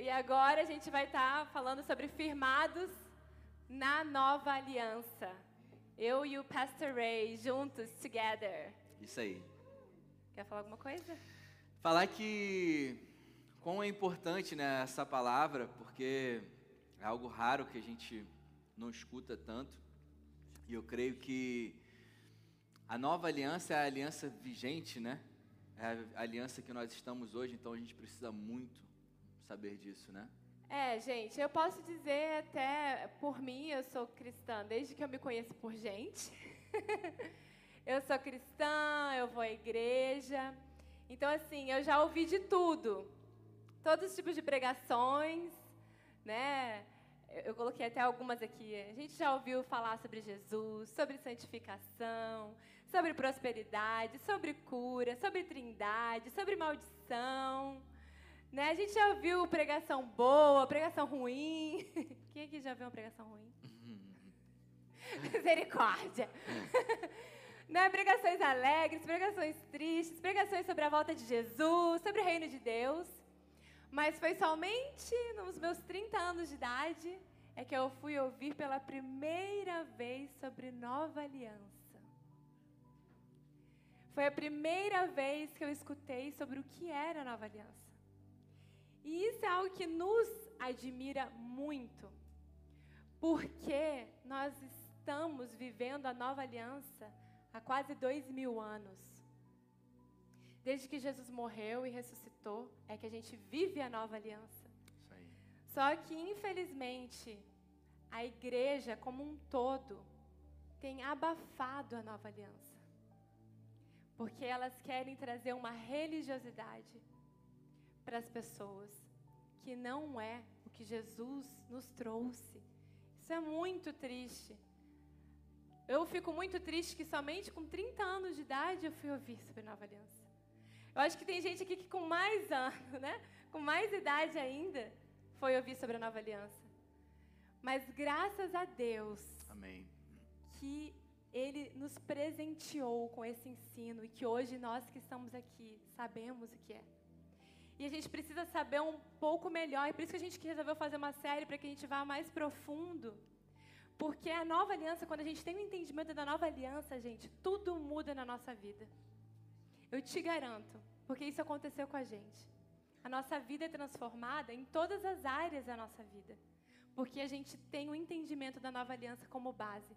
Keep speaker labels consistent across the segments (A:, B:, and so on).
A: E agora a gente vai estar falando sobre firmados na nova aliança. Eu e o Pastor Ray juntos, together.
B: Isso aí.
A: Quer falar alguma coisa?
B: Falar que quão é importante né, essa palavra, porque é algo raro que a gente não escuta tanto. E eu creio que a nova aliança é a aliança vigente, né? É a aliança que nós estamos hoje, então a gente precisa muito saber disso, né?
A: É, gente, eu posso dizer até por mim, eu sou cristã desde que eu me conheço por gente. eu sou cristã, eu vou à igreja. Então, assim, eu já ouvi de tudo. Todos os tipos de pregações, né? Eu, coloquei até algumas aqui. A gente já ouviu falar sobre Jesus, sobre santificação, sobre prosperidade, sobre cura, sobre trindade, sobre maldição. Né? A gente já ouviu pregação boa, pregação ruim. Quem aqui já viu uma pregação ruim? Misericórdia. né? Pregações alegres, pregações tristes, pregações sobre a volta de Jesus, sobre o reino de Deus. Mas foi somente nos meus 30 anos de idade é que eu fui ouvir pela primeira vez sobre nova aliança. Foi a primeira vez que eu escutei sobre o que era a nova aliança. E isso é algo que nos admira muito, porque nós estamos vivendo a nova aliança há quase dois mil anos. Desde que Jesus morreu e ressuscitou, é que a gente vive a nova aliança. Só que, infelizmente, a igreja como um todo tem abafado a nova aliança porque elas querem trazer uma religiosidade para as pessoas que não é o que Jesus nos trouxe. Isso é muito triste. Eu fico muito triste que somente com 30 anos de idade eu fui ouvir sobre Nova Aliança. Eu acho que tem gente aqui que com mais anos, né? Com mais idade ainda, foi ouvir sobre a Nova Aliança. Mas graças a Deus.
B: Amém.
A: Que ele nos presenteou com esse ensino e que hoje nós que estamos aqui sabemos o que é. E a gente precisa saber um pouco melhor, e por isso que a gente resolveu fazer uma série para que a gente vá mais profundo. Porque a nova aliança, quando a gente tem o um entendimento da nova aliança, gente, tudo muda na nossa vida. Eu te garanto, porque isso aconteceu com a gente. A nossa vida é transformada em todas as áreas da nossa vida. Porque a gente tem o um entendimento da nova aliança como base.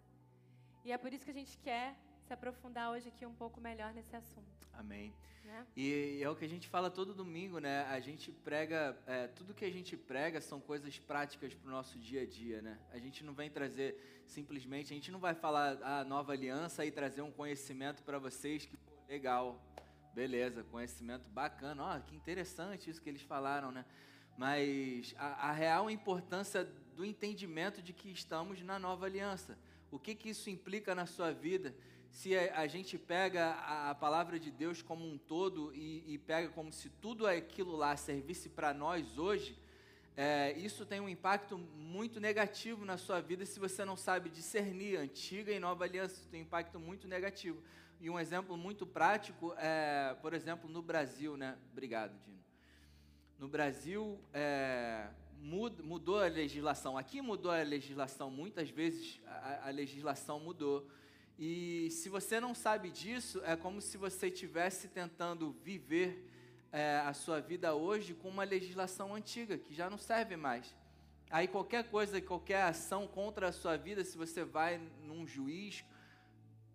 A: E é por isso que a gente quer se aprofundar hoje aqui um pouco melhor nesse assunto.
B: Amém. Né? E, é o que a gente fala todo domingo, né? A gente prega, é, tudo que a gente prega são coisas práticas para o nosso dia a dia, né? A gente não vem trazer simplesmente, a gente não vai falar a nova aliança e trazer um conhecimento para vocês que pô, legal, beleza, conhecimento bacana, ó, que interessante isso que eles falaram, né? Mas a, a real importância do entendimento de que estamos na nova aliança o que, que isso implica na sua vida? Se a, gente pega a, palavra de Deus como um todo e, e pega como se tudo aquilo lá servisse para nós hoje, é, isso tem um impacto muito negativo na sua vida se você não sabe discernir antiga e nova aliança. Tem um impacto muito negativo. E um exemplo muito prático é, por exemplo, no Brasil, né? Obrigado, Dino. No Brasil, é, mudou a legislação. Aqui mudou a legislação, muitas vezes a, a legislação mudou. E se você não sabe disso, é como se você estivesse tentando viver é, a sua vida hoje com uma legislação antiga, que já não serve mais. Aí qualquer coisa, qualquer ação contra a sua vida, se você vai num juiz,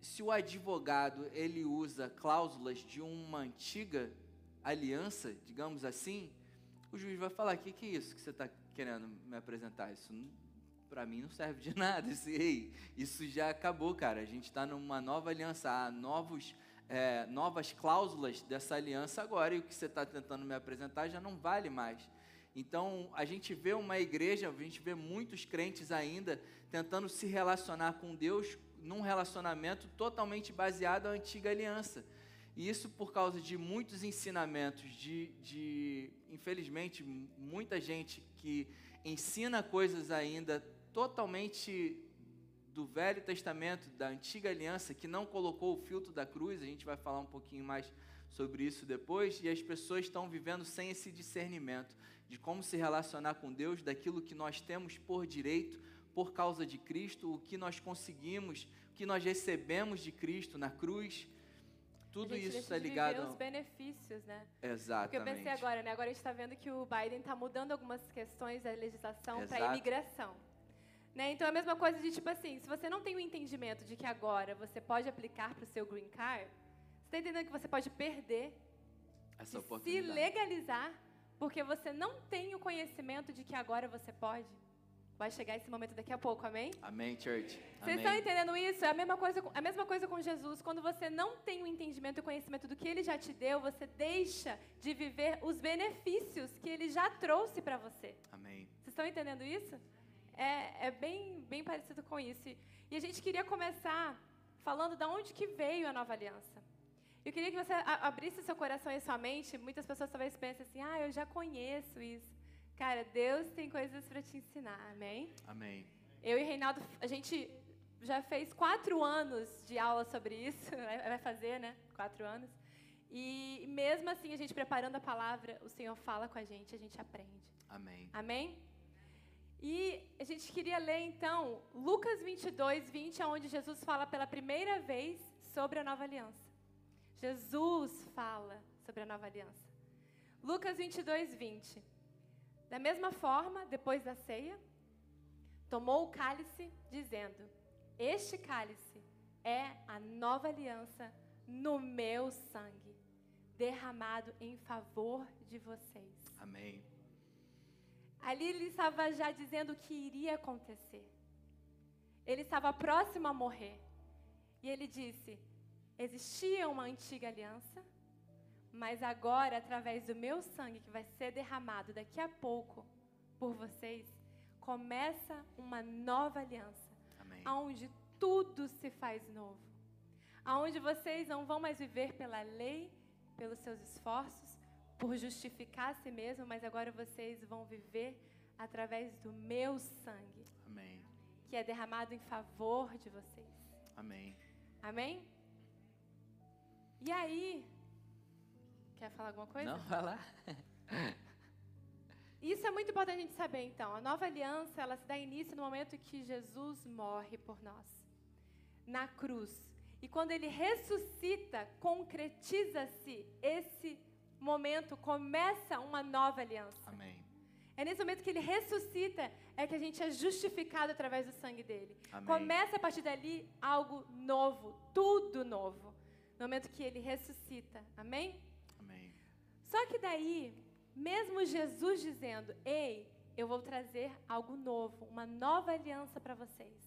B: se o advogado ele usa cláusulas de uma antiga aliança, digamos assim, o juiz vai falar: o que, que é isso que você está querendo me apresentar? Isso para mim não serve de nada. Isso, ei, isso já acabou, cara. A gente está numa nova aliança, há novos, é, novas cláusulas dessa aliança agora, e o que você está tentando me apresentar já não vale mais. Então, a gente vê uma igreja, a gente vê muitos crentes ainda tentando se relacionar com Deus num relacionamento totalmente baseado na antiga aliança. E isso por causa de muitos ensinamentos, de, de infelizmente, muita gente que ensina coisas ainda totalmente do Velho Testamento, da Antiga Aliança, que não colocou o filtro da cruz. A gente vai falar um pouquinho mais sobre isso depois, e as pessoas estão vivendo sem esse discernimento de como se relacionar com Deus, daquilo que nós temos por direito, por causa de Cristo, o que nós conseguimos, o que nós recebemos de Cristo na cruz. Tudo isso está ligado.
A: Viver os benefícios, né?
B: Exatamente.
A: Porque eu pensei agora, né? Agora a gente está vendo que o Biden está mudando algumas questões da legislação para imigração. Né? Então é a mesma coisa de tipo assim, se você não tem o entendimento de que agora você pode aplicar para o seu green card, você está entendendo que você pode perder
B: essa
A: oportunidade. se legalizar porque você não tem o conhecimento de que agora você pode. Vai chegar esse momento daqui a pouco, amém?
B: Amém, church.
A: Vocês estão entendendo isso? É a mesma coisa, a mesma coisa com Jesus. Quando você não tem o entendimento e o conhecimento do que Ele já te deu, você deixa de viver os benefícios que Ele já trouxe para você.
B: Amém.
A: Vocês estão entendendo isso? É, é bem, bem parecido com isso. E a gente queria começar falando de onde que veio a nova aliança. Eu queria que você abrisse seu coração e sua mente. Muitas pessoas talvez pensem assim: ah, eu já conheço isso. Cara, Deus tem coisas para te ensinar, amém?
B: Amém.
A: Eu e Reinaldo, a gente já fez quatro anos de aula sobre isso, vai fazer, né? Quatro anos. E mesmo assim, a gente preparando a palavra, o Senhor fala com a gente, a gente aprende.
B: Amém.
A: Amém? E a gente queria ler então Lucas 22, 20, onde Jesus fala pela primeira vez sobre a nova aliança. Jesus fala sobre a nova aliança. Lucas 22, 20. Da mesma forma, depois da ceia, tomou o cálice, dizendo: Este cálice é a nova aliança no meu sangue, derramado em favor de vocês.
B: Amém.
A: Ali ele estava já dizendo o que iria acontecer. Ele estava próximo a morrer. E ele disse: Existia uma antiga aliança, mas agora, através do meu sangue que vai ser derramado daqui a pouco por vocês, começa uma nova aliança.
B: Amém.
A: Onde tudo se faz novo. Aonde vocês não vão mais viver pela lei, pelos seus esforços, por justificar a si mesmo, mas agora vocês vão viver através do meu sangue.
B: Amém.
A: Que é derramado em favor de vocês.
B: Amém.
A: Amém? E aí, Quer falar alguma coisa?
B: Não, vai lá.
A: Isso é muito importante a gente saber, então. A nova aliança, ela se dá início no momento que Jesus morre por nós, na cruz. E quando ele ressuscita, concretiza-se esse momento, começa uma nova aliança.
B: Amém.
A: É nesse momento que ele ressuscita é que a gente é justificado através do sangue dele.
B: Amém.
A: Começa a partir dali algo novo, tudo novo. No momento que ele ressuscita. Amém? Só que daí, mesmo Jesus dizendo: Ei, eu vou trazer algo novo, uma nova aliança para vocês.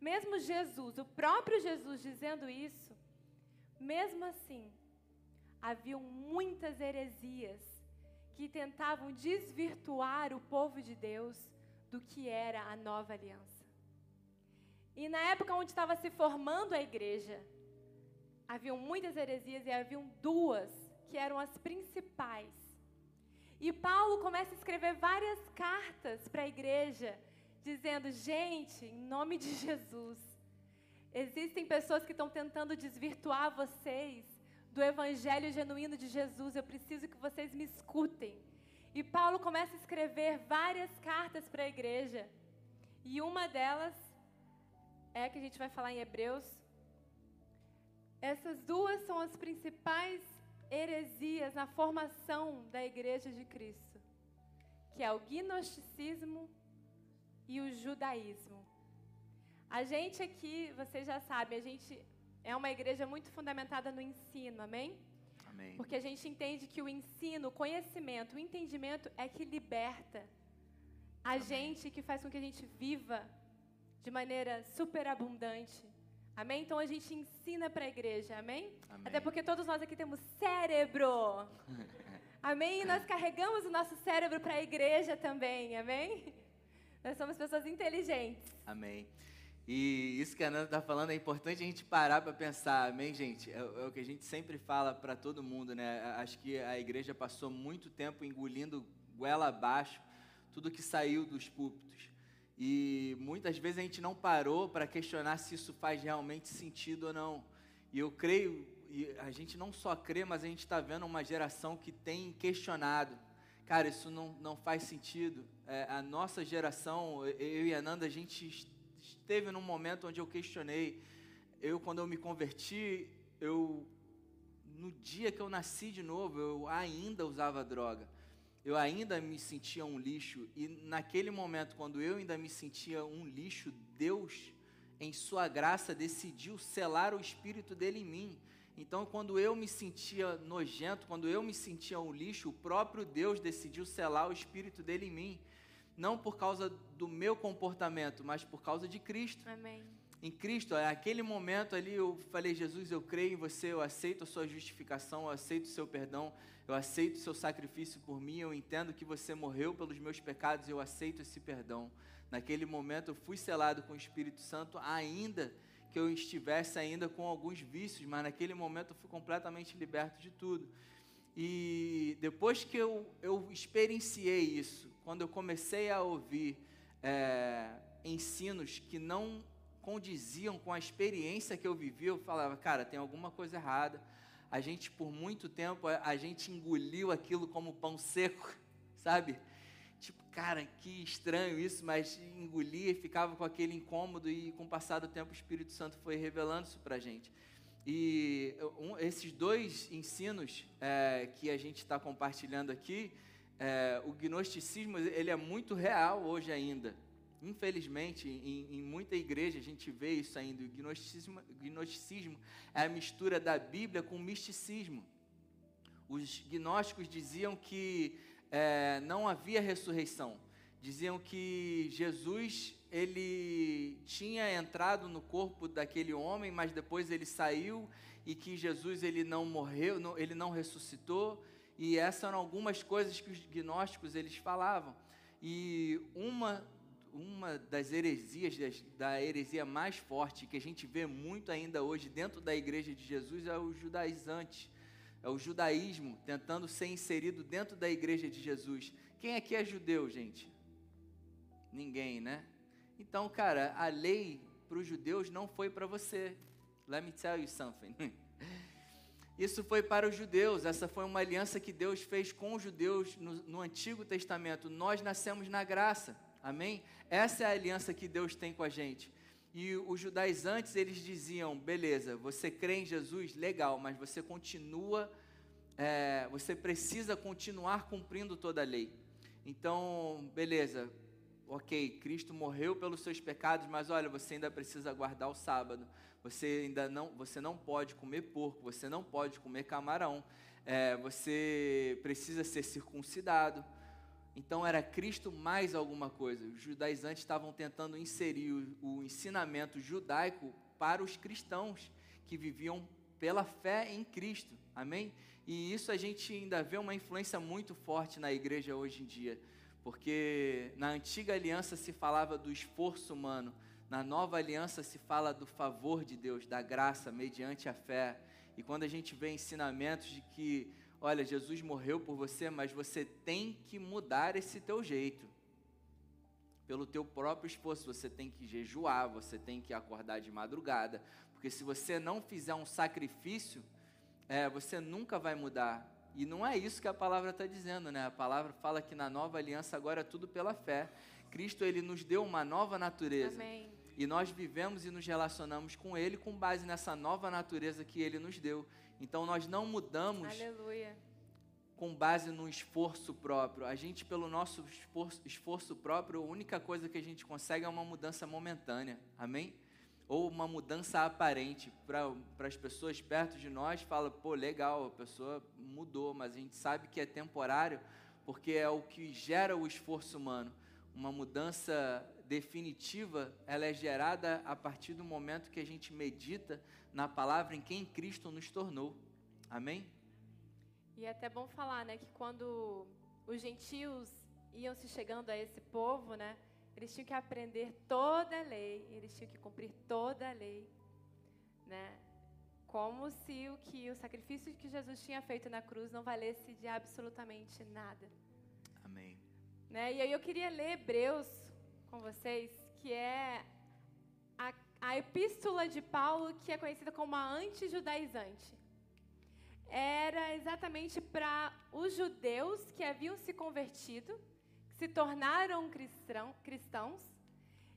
A: Mesmo Jesus, o próprio Jesus dizendo isso, mesmo assim, haviam muitas heresias que tentavam desvirtuar o povo de Deus do que era a nova aliança. E na época onde estava se formando a igreja, haviam muitas heresias e haviam duas que eram as principais. E Paulo começa a escrever várias cartas para a igreja, dizendo: gente, em nome de Jesus, existem pessoas que estão tentando desvirtuar vocês do evangelho genuíno de Jesus. Eu preciso que vocês me escutem. E Paulo começa a escrever várias cartas para a igreja. E uma delas é a que a gente vai falar em Hebreus. Essas duas são as principais heresias na formação da igreja de Cristo, que é o gnosticismo e o judaísmo. A gente aqui, vocês já sabem, a gente é uma igreja muito fundamentada no ensino, amém?
B: Amém.
A: Porque a gente entende que o ensino, o conhecimento, o entendimento é que liberta a amém. gente, que faz com que a gente viva de maneira superabundante Amém? Então a gente ensina para a igreja, amém?
B: amém?
A: Até porque todos nós aqui temos cérebro. amém? E nós carregamos o nosso cérebro para a igreja também, amém? Nós somos pessoas inteligentes.
B: Amém. E isso que a Ana está falando é importante a gente parar para pensar, amém, gente? É, é, o que a gente sempre fala para todo mundo, né? Acho que a igreja passou muito tempo engolindo goela abaixo tudo que saiu dos púlpitos. E muitas vezes a gente não parou para questionar se isso faz realmente sentido ou não. E eu creio e a gente não só crê, mas a gente está vendo uma geração que tem questionado. Cara, isso não, não faz sentido. É, a nossa geração, eu e a Nanda, a gente esteve num momento onde eu questionei. Eu, quando eu me converti, eu no dia que eu nasci de novo, eu ainda usava droga. Eu ainda me sentia um lixo. E naquele momento, quando eu ainda me sentia um lixo, Deus, em Sua graça, decidiu selar o Espírito dele em mim. Então, quando eu me sentia nojento, quando eu me sentia um lixo, o próprio Deus decidiu selar o Espírito dele em mim. Não por causa do meu comportamento, mas por causa de Cristo.
A: Amém
B: em Cristo, naquele momento ali eu falei, Jesus, eu creio em você, eu aceito a sua justificação, eu aceito o seu perdão, eu aceito o seu sacrifício por mim, eu entendo que você morreu pelos meus pecados, eu aceito esse perdão. Naquele momento eu fui selado com o Espírito Santo, ainda que eu estivesse ainda com alguns vícios, mas naquele momento eu fui completamente liberto de tudo. E depois que eu, eu experienciei isso, quando eu comecei a ouvir é, ensinos que não condiziam com a experiência que eu vivi, eu falava, cara, tem alguma coisa errada. A gente, por muito tempo, a gente engoliu aquilo como pão seco, sabe? Tipo, cara, que estranho isso, mas engolia e ficava com aquele incômodo, e com o passar do tempo o Espírito Santo foi revelando isso para a gente. E um, esses dois ensinos é, que a gente está compartilhando aqui, é, o gnosticismo ele é muito real hoje ainda. Infelizmente, em, em, muita igreja a gente vê isso ainda. O gnosticismo, gnosticismo é a mistura da Bíblia com o misticismo. Os gnósticos diziam que é, não havia ressurreição. Diziam que Jesus ele tinha entrado no corpo daquele homem, mas depois ele saiu e que Jesus ele não morreu, não, ele não ressuscitou. E essas eram algumas coisas que os gnósticos eles falavam. E uma uma das heresias, da heresia mais forte, que a gente vê muito ainda hoje dentro da igreja de Jesus, é o judaizante. É o judaísmo tentando ser inserido dentro da igreja de Jesus. Quem aqui é judeu, gente? Ninguém, né? Então, cara, a lei para os judeus não foi para você. Let me tell you something. Isso foi para os judeus, essa foi uma aliança que Deus fez com os judeus no, no Antigo Testamento. Nós nascemos na graça. Amém? Essa é a aliança que Deus tem com a gente. E os judaizantes, eles diziam: beleza, você crê em Jesus, legal, mas você continua, é, você precisa continuar cumprindo toda a lei. Então, beleza, ok, Cristo morreu pelos seus pecados, mas olha, você ainda precisa guardar o sábado. Você ainda não, você não pode comer porco, você não pode comer camarão. É, você precisa ser circuncidado. Então era Cristo mais alguma coisa. Os judaizantes estavam tentando inserir o, o, ensinamento judaico para os cristãos que viviam pela fé em Cristo. Amém? E isso a gente ainda vê uma influência muito forte na igreja hoje em dia. Porque na antiga aliança se falava do esforço humano, na nova aliança se fala do favor de Deus, da graça mediante a fé. E quando a gente vê ensinamentos de que olha, Jesus morreu por você, mas você tem que mudar esse teu jeito. Pelo teu próprio esforço, você tem que jejuar, você tem que acordar de madrugada, porque se você não fizer um sacrifício, é, você nunca vai mudar. E não é isso que a palavra está dizendo, né? A palavra fala que na nova aliança agora é tudo pela fé. Cristo ele nos deu uma nova natureza.
A: Amém.
B: E nós vivemos e nos relacionamos com Ele com base nessa nova natureza que Ele nos deu. Então nós não mudamos
A: Aleluia.
B: com base no esforço próprio. A gente, pelo nosso esforço, esforço próprio, a única coisa que a gente consegue é uma mudança momentânea. Amém? Ou uma mudança aparente. Para as pessoas perto de nós, fala, pô, legal, a pessoa mudou, mas a gente sabe que é temporário, porque é o que gera o esforço humano. Uma mudança definitiva, ela é gerada a partir do momento que a gente medita na palavra em quem Cristo nos tornou. Amém?
A: E é até bom falar, né, que quando os gentios iam se chegando a esse povo, né, eles tinham que aprender toda a lei, eles tinham que cumprir toda a lei, né? Como se o que o sacrifício que Jesus tinha feito na cruz não valesse de absolutamente nada.
B: Amém.
A: Né? E aí eu queria ler Hebreus com vocês, que é a, a epístola de Paulo, que é conhecida como a anti-judaizante. era exatamente para os judeus que haviam se convertido, se tornaram cristão, cristãos,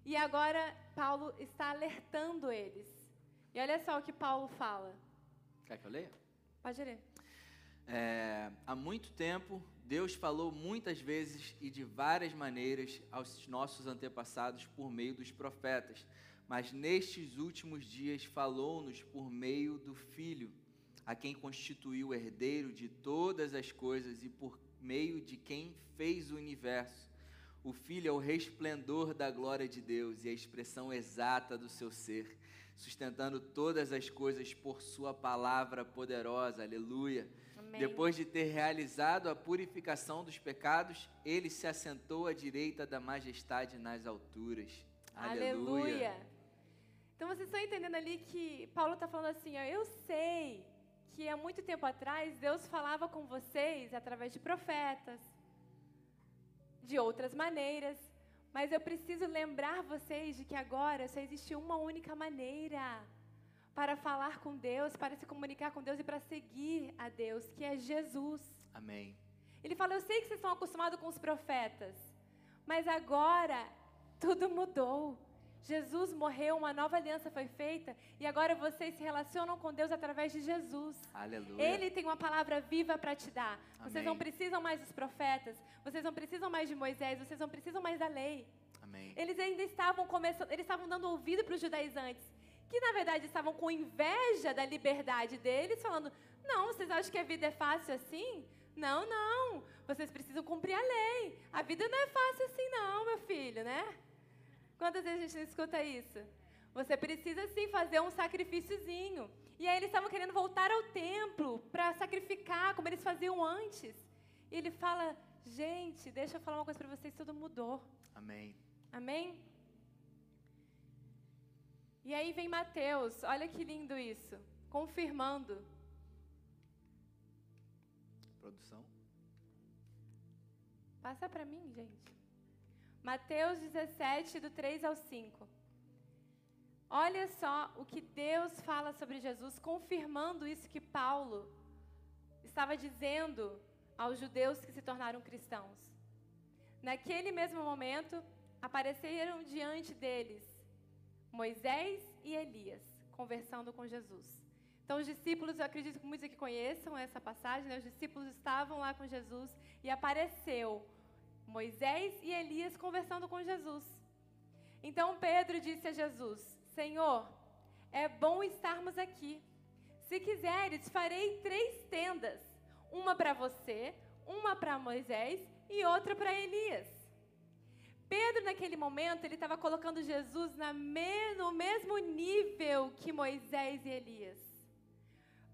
A: e agora Paulo está alertando eles. E olha só o que Paulo fala.
B: Quer que eu leia?
A: Pode ler.
B: É, há muito tempo, Deus falou muitas vezes e de várias maneiras aos nossos antepassados por meio dos profetas, mas nestes últimos dias falou-nos por meio do Filho a quem constituiu o herdeiro de todas as coisas e por meio de quem fez o universo. O Filho é o resplendor da glória de Deus e a expressão exata do seu ser, sustentando todas as coisas por Sua palavra poderosa. Aleluia. Amém. Depois de ter realizado a purificação dos pecados, ele se assentou à direita da majestade nas alturas. Aleluia. Aleluia.
A: Então vocês estão entendendo ali que Paulo está falando assim: ó, eu sei que há muito tempo atrás Deus falava com vocês através de profetas, de outras maneiras, mas eu preciso lembrar vocês de que agora só existe uma única maneira para falar com Deus, para se comunicar com Deus e para seguir a Deus, que é Jesus.
B: Amém.
A: Ele fala: Eu sei que vocês estão acostumados com os profetas, mas agora tudo mudou. Jesus morreu, uma nova aliança foi feita e agora vocês se relacionam com Deus através de Jesus.
B: Aleluia.
A: Ele tem uma palavra viva para te dar. Amém. Vocês não precisam mais dos profetas, vocês não precisam mais de Moisés, vocês não precisam mais da lei.
B: Amém.
A: Eles ainda estavam começando, eles estavam dando ouvido para os judaizantes, que na verdade estavam com inveja da liberdade deles, falando: "Não, vocês acham que a vida é fácil assim? Não, não. Vocês precisam cumprir a lei. A vida não é fácil assim não, meu filho, né?" Quantas vezes a gente não escuta isso? Você precisa sim fazer um sacrifíciozinho. E aí eles estavam querendo voltar ao templo para sacrificar, como eles faziam antes. E ele fala: gente, deixa eu falar uma coisa para vocês, tudo mudou.
B: Amém.
A: Amém? E aí vem Mateus, olha que lindo isso, confirmando.
B: Produção.
A: Passa para mim, gente. Mateus 17, do 3 ao 5. Olha só o que Deus fala sobre Jesus, confirmando isso que Paulo estava dizendo aos judeus que se tornaram cristãos. Naquele mesmo momento, apareceram diante deles Moisés e Elias, conversando com Jesus. Então, os discípulos, eu acredito que muitos aqui conheçam essa passagem, né? os discípulos estavam lá com Jesus e apareceu Moisés e Elias conversando com Jesus. Então Pedro disse a Jesus: Senhor, é bom estarmos aqui. Se quiseres, farei três tendas: uma para você, uma para Moisés e outra para Elias. Pedro, naquele momento, ele estava colocando Jesus me, no mesmo nível que Moisés e Elias.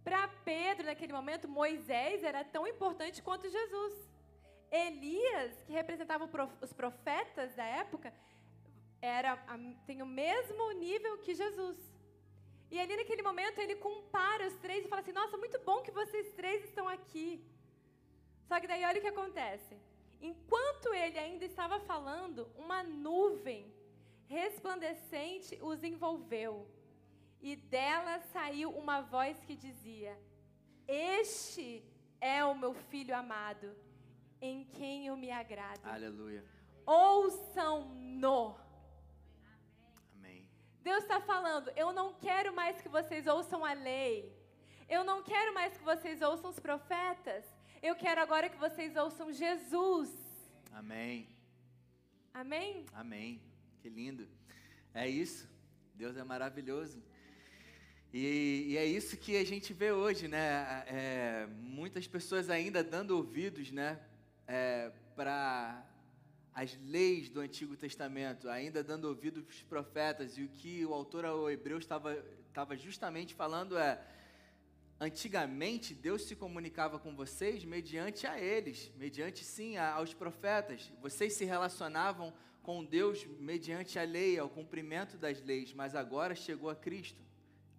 A: Para Pedro, naquele momento, Moisés era tão importante quanto Jesus. Elias, que representava os profetas da época, era, tem o mesmo nível que Jesus. E ali naquele momento ele compara os três e fala assim: Nossa, muito bom que vocês três estão aqui. Só que daí olha o que acontece. Enquanto ele ainda estava falando, uma nuvem resplandecente os envolveu. E dela saiu uma voz que dizia: Este é o meu filho amado em quem eu me agrado.
B: Aleluia.
A: Ouçam-no.
B: Amém.
A: Deus está falando, eu não quero mais que vocês ouçam a lei. Eu não quero mais que vocês ouçam os profetas. Eu quero agora que vocês ouçam Jesus.
B: Amém.
A: Amém?
B: Amém. Que lindo. É isso. Deus é maravilhoso. E, e, é isso que a gente vê hoje, né? É, muitas pessoas ainda dando ouvidos, né? É, para as leis do Antigo Testamento, ainda dando ouvido para os profetas, e o que o autor ao Hebreu estava, estava justamente falando é: antigamente Deus se comunicava com vocês mediante a eles, mediante sim a, aos profetas. Vocês se relacionavam com Deus mediante a lei, ao cumprimento das leis, mas agora chegou a Cristo,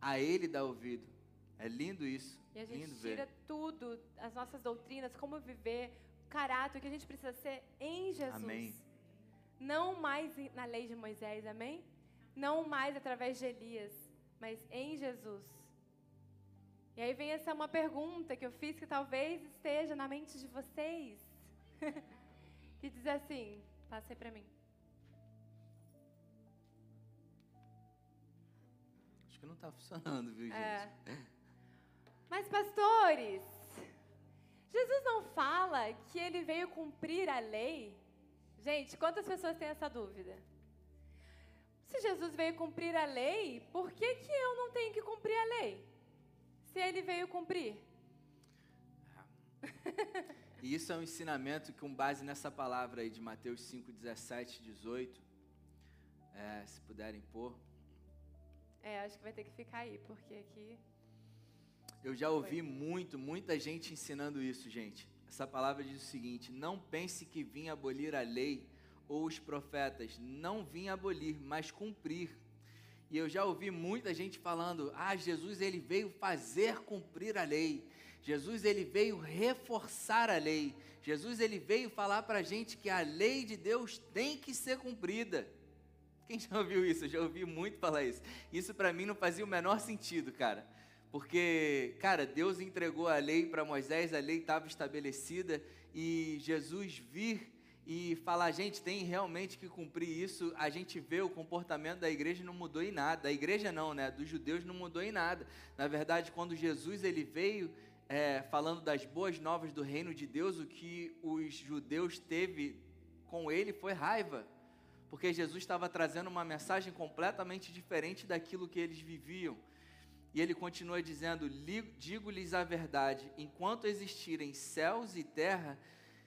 B: a Ele dá ouvido. É lindo isso.
A: E a gente
B: lindo
A: tira
B: ver.
A: tudo, as nossas doutrinas, como viver, caráter que a gente precisa ser em Jesus.
B: Amém.
A: Não mais na lei de Moisés, amém? Não mais através de Elias, mas em Jesus. E aí vem essa uma pergunta que eu fiz que talvez esteja na mente de vocês. que diz assim, passei para mim.
B: Acho que não está funcionando, viu, é. gente? É.
A: Mas pastores, Jesus não fala que ele veio cumprir a lei? Gente, quantas pessoas têm essa dúvida? Se Jesus veio cumprir a lei, por que, que eu não tenho que cumprir a lei? Se ele veio cumprir.
B: E isso é um ensinamento que, com base nessa palavra aí de Mateus 5, 17, 18, é, se puderem pôr.
A: É, acho que vai ter que ficar aí, porque aqui.
B: Eu já ouvi muito, muita gente ensinando isso, gente. Essa palavra diz o seguinte: Não pense que vim abolir a lei ou os profetas. Não vim abolir, mas cumprir. E eu já ouvi muita gente falando: "Ah, Jesus ele veio fazer cumprir a lei. Jesus ele veio reforçar a lei. Jesus ele veio falar para a gente que a lei de Deus tem que ser cumprida." Quem já ouviu isso? Eu já ouvi muito falar isso. Isso para mim não fazia o menor sentido, cara. Porque, cara, Deus entregou a lei para Moisés, a lei estava estabelecida e Jesus vir e falar, gente, tem realmente que cumprir isso. A gente vê o comportamento da igreja não mudou em nada. Da igreja não, né? Dos judeus não mudou em nada. Na verdade, quando Jesus ele veio é, falando das boas novas do reino de Deus, o que os judeus teve com ele foi raiva, porque Jesus estava trazendo uma mensagem completamente diferente daquilo que eles viviam. E ele continua dizendo: Digo-lhes a verdade, enquanto existirem céus e terra,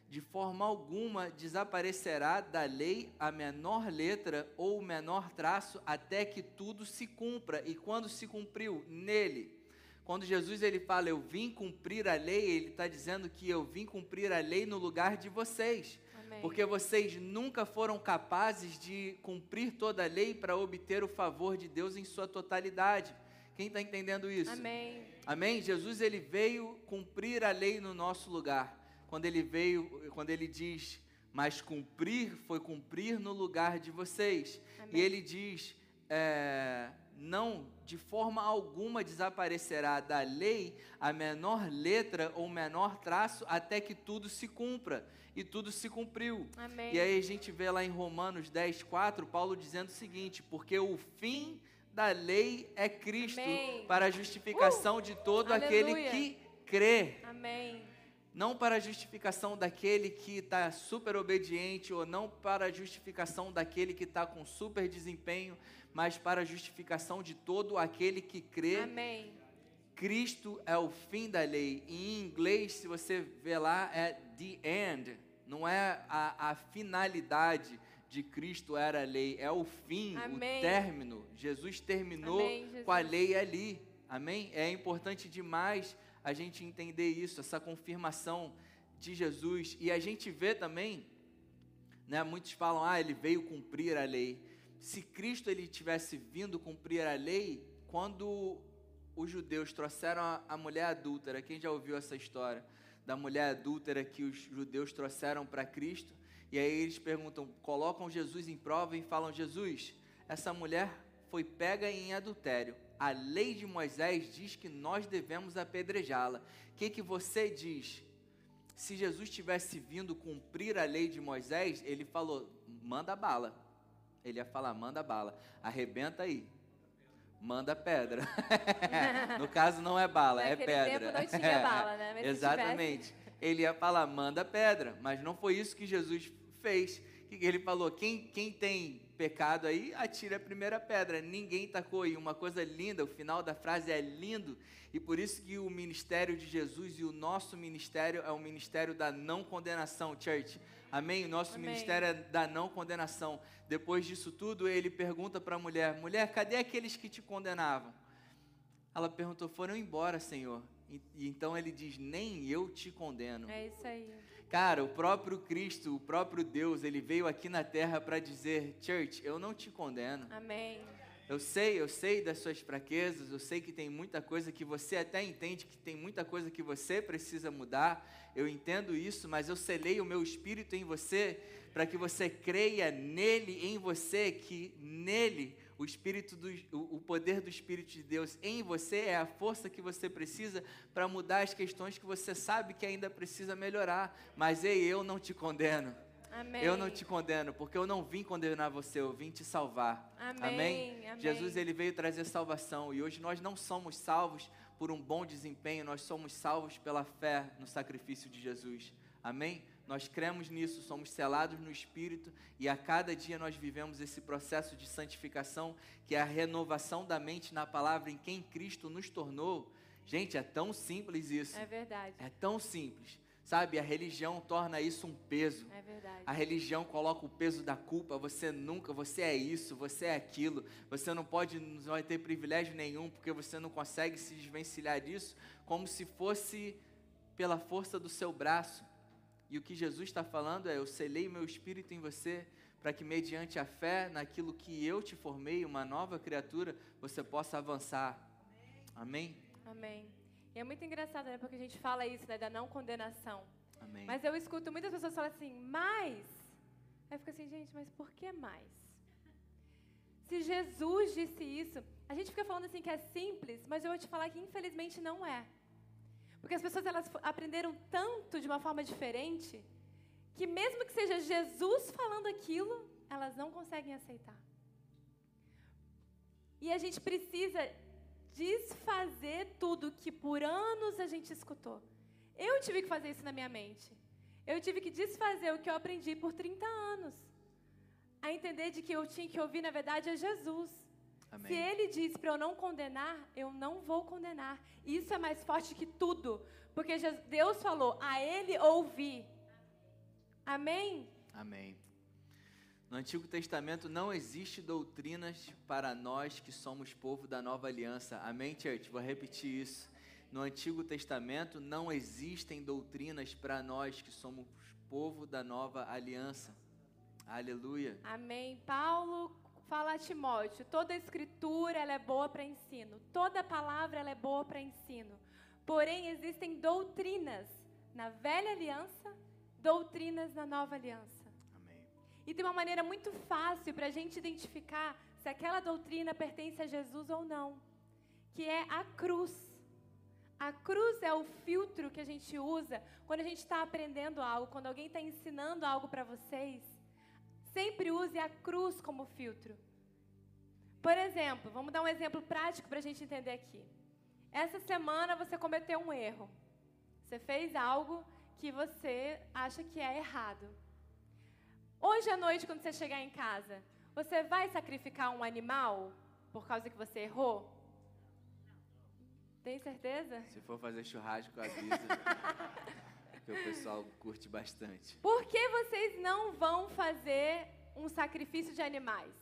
B: de forma alguma desaparecerá da lei a menor letra ou o menor traço até que tudo se cumpra. E quando se cumpriu nele, quando Jesus ele fala eu vim cumprir a lei, ele está dizendo que eu vim cumprir a lei no lugar de vocês. Amém. Porque vocês nunca foram capazes de cumprir toda a lei para obter o favor de Deus em sua totalidade. Quem está entendendo isso?
A: Amém.
B: Amém. Jesus ele veio cumprir a lei no nosso lugar quando ele veio, quando ele diz, mas cumprir foi cumprir no lugar de vocês. Amém. E ele diz, é, não, de forma alguma desaparecerá da lei a menor letra ou menor traço até que tudo se cumpra. E tudo se cumpriu.
A: Amém.
B: E aí a gente vê lá em Romanos 10, 4, Paulo dizendo o seguinte: porque o fim da lei é Cristo
A: Amém.
B: para a justificação uh, de todo aleluia. aquele que crê.
A: Amém
B: não para a justificação daquele que está super obediente, ou não para a justificação daquele que está com super desempenho, mas para a justificação de todo aquele que crê.
A: Amém.
B: Cristo é o fim da lei. Em inglês, se você vê lá, é the end. Não é a, a finalidade de Cristo era a lei, é o fim,
A: Amém.
B: o término. Jesus terminou
A: Amém, Jesus.
B: com a lei ali. Amém? É importante demais a gente entender isso, essa confirmação de Jesus. E a gente vê também, né, muitos falam, ah, ele veio cumprir a lei. Se Cristo ele tivesse vindo cumprir a lei, quando os judeus trouxeram a, a mulher adúltera, quem já ouviu essa história da mulher adúltera que os judeus trouxeram para Cristo? E aí eles perguntam, colocam Jesus em prova e falam: Jesus, essa mulher foi pega em adultério a lei de Moisés diz que nós devemos apedrejá-la. O que, que você diz? Se Jesus tivesse vindo cumprir a lei de Moisés, ele falou: manda bala. Ele ia falar: manda bala, arrebenta aí, manda pedra. no caso, não é bala, é
A: Naquele
B: pedra.
A: Tempo não tinha bala, né? Mas
B: Exatamente. Ele ia falar: manda pedra, mas não foi isso que Jesus fez. Ele falou: quem, quem tem pecado aí, atira a primeira pedra. Ninguém tacou. E uma coisa linda, o final da frase é lindo. E por isso que o ministério de Jesus e o nosso ministério é o ministério da não condenação, church. Amém? O nosso
A: Amém.
B: ministério é da não condenação. Depois disso tudo, ele pergunta para a mulher: mulher, cadê aqueles que te condenavam? Ela perguntou: foram embora, Senhor. E, então ele diz: nem eu te condeno.
A: É isso aí.
B: Cara, o próprio Cristo, o próprio Deus, ele veio aqui na terra para dizer: Church, eu não te condeno.
A: Amém.
B: Eu sei, eu sei das suas fraquezas, eu sei que tem muita coisa que você até entende que tem muita coisa que você precisa mudar. Eu entendo isso, mas eu selei o meu espírito em você para que você creia nele, em você, que nele o espírito do, o, poder do Espírito de Deus em você é a força que você precisa para mudar as questões que você sabe que ainda precisa melhorar. Mas ei, eu não te condeno.
A: Amém.
B: Eu não te condeno, porque eu não vim condenar você, eu vim te salvar.
A: Amém. Amém.
B: Jesus ele veio trazer salvação e hoje nós não somos salvos por um bom desempenho, nós somos salvos pela fé no sacrifício de Jesus. Amém? Nós cremos nisso, somos selados no Espírito e a cada dia nós vivemos esse processo de santificação, que é a renovação da mente na palavra em quem Cristo nos tornou. Gente, é tão simples isso.
A: É verdade.
B: É tão simples. Sabe, a religião torna isso um peso.
A: É verdade.
B: A religião coloca o peso da culpa. Você nunca, você é isso, você é aquilo. Você não pode, não vai ter privilégio nenhum porque você não consegue se desvencilhar disso, como se fosse pela força do seu braço. E o que Jesus está falando é: Eu selei meu espírito em você, para que, mediante a fé naquilo que eu te formei, uma nova criatura, você possa avançar. Amém?
A: Amém. E é muito engraçado, né? Porque a gente fala isso, né? Da não condenação.
B: Amém.
A: Mas eu escuto muitas pessoas falar assim, mas. Aí fica assim, gente, mas por que mais? Se Jesus disse isso, a gente fica falando assim que é simples, mas eu vou te falar que infelizmente não é. Porque as pessoas elas aprenderam tanto de uma forma diferente que mesmo que seja Jesus falando aquilo, elas não conseguem aceitar. E a gente precisa desfazer tudo que por anos a gente escutou. Eu tive que fazer isso na minha mente. Eu tive que desfazer o que eu aprendi por 30 anos. A entender de que eu tinha que ouvir, na verdade, é Jesus.
B: Amém.
A: Se ele diz para eu não condenar, eu não vou condenar. Isso é mais forte que tudo. Porque Deus falou, a ele ouvir. Amém?
B: Amém. No Antigo Testamento não existe doutrinas para nós que somos povo da nova aliança. Amém, church? Vou repetir isso. No Antigo Testamento não existem doutrinas para nós que somos povo da nova aliança. Aleluia.
A: Amém. Paulo fala a Timóteo, toda escritura ela é boa para ensino, toda palavra ela é boa para ensino. Porém existem doutrinas na velha aliança, doutrinas na nova aliança.
B: Amém.
A: E tem uma maneira muito fácil para a gente identificar se aquela doutrina pertence a Jesus ou não, que é a cruz. A cruz é o filtro que a gente usa quando a gente está aprendendo algo, quando alguém está ensinando algo para vocês. Sempre use a cruz como filtro. Por exemplo, vamos dar um exemplo prático para a gente entender aqui. Essa semana você cometeu um erro. Você fez algo que você acha que é errado. Hoje à noite, quando você chegar em casa, você vai sacrificar um animal por causa que você errou? Tem certeza?
B: Se for fazer churrasco, avisa. que o pessoal curte bastante.
A: Por que vocês não vão fazer um sacrifício de animais?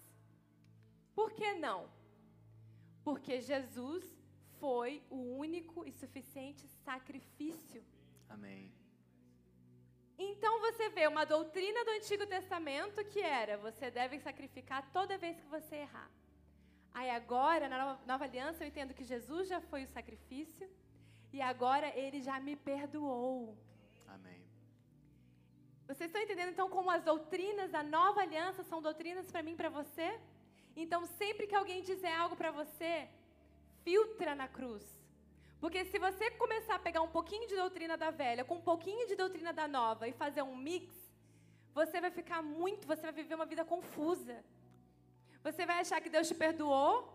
A: Por que não? Porque Jesus foi o único e suficiente sacrifício.
B: Amém.
A: Então você vê uma doutrina do Antigo Testamento que era: você deve sacrificar toda vez que você errar. Aí agora, na nova, nova aliança, eu entendo que Jesus já foi o sacrifício e agora ele já me perdoou.
B: Amém.
A: Vocês estão entendendo então como as doutrinas da nova aliança são doutrinas para mim e para você? Então, sempre que alguém dizer algo para você, filtra na cruz. Porque se você começar a pegar um pouquinho de doutrina da velha com um pouquinho de doutrina da nova e fazer um mix, você vai ficar muito, você vai viver uma vida confusa. Você vai achar que Deus te perdoou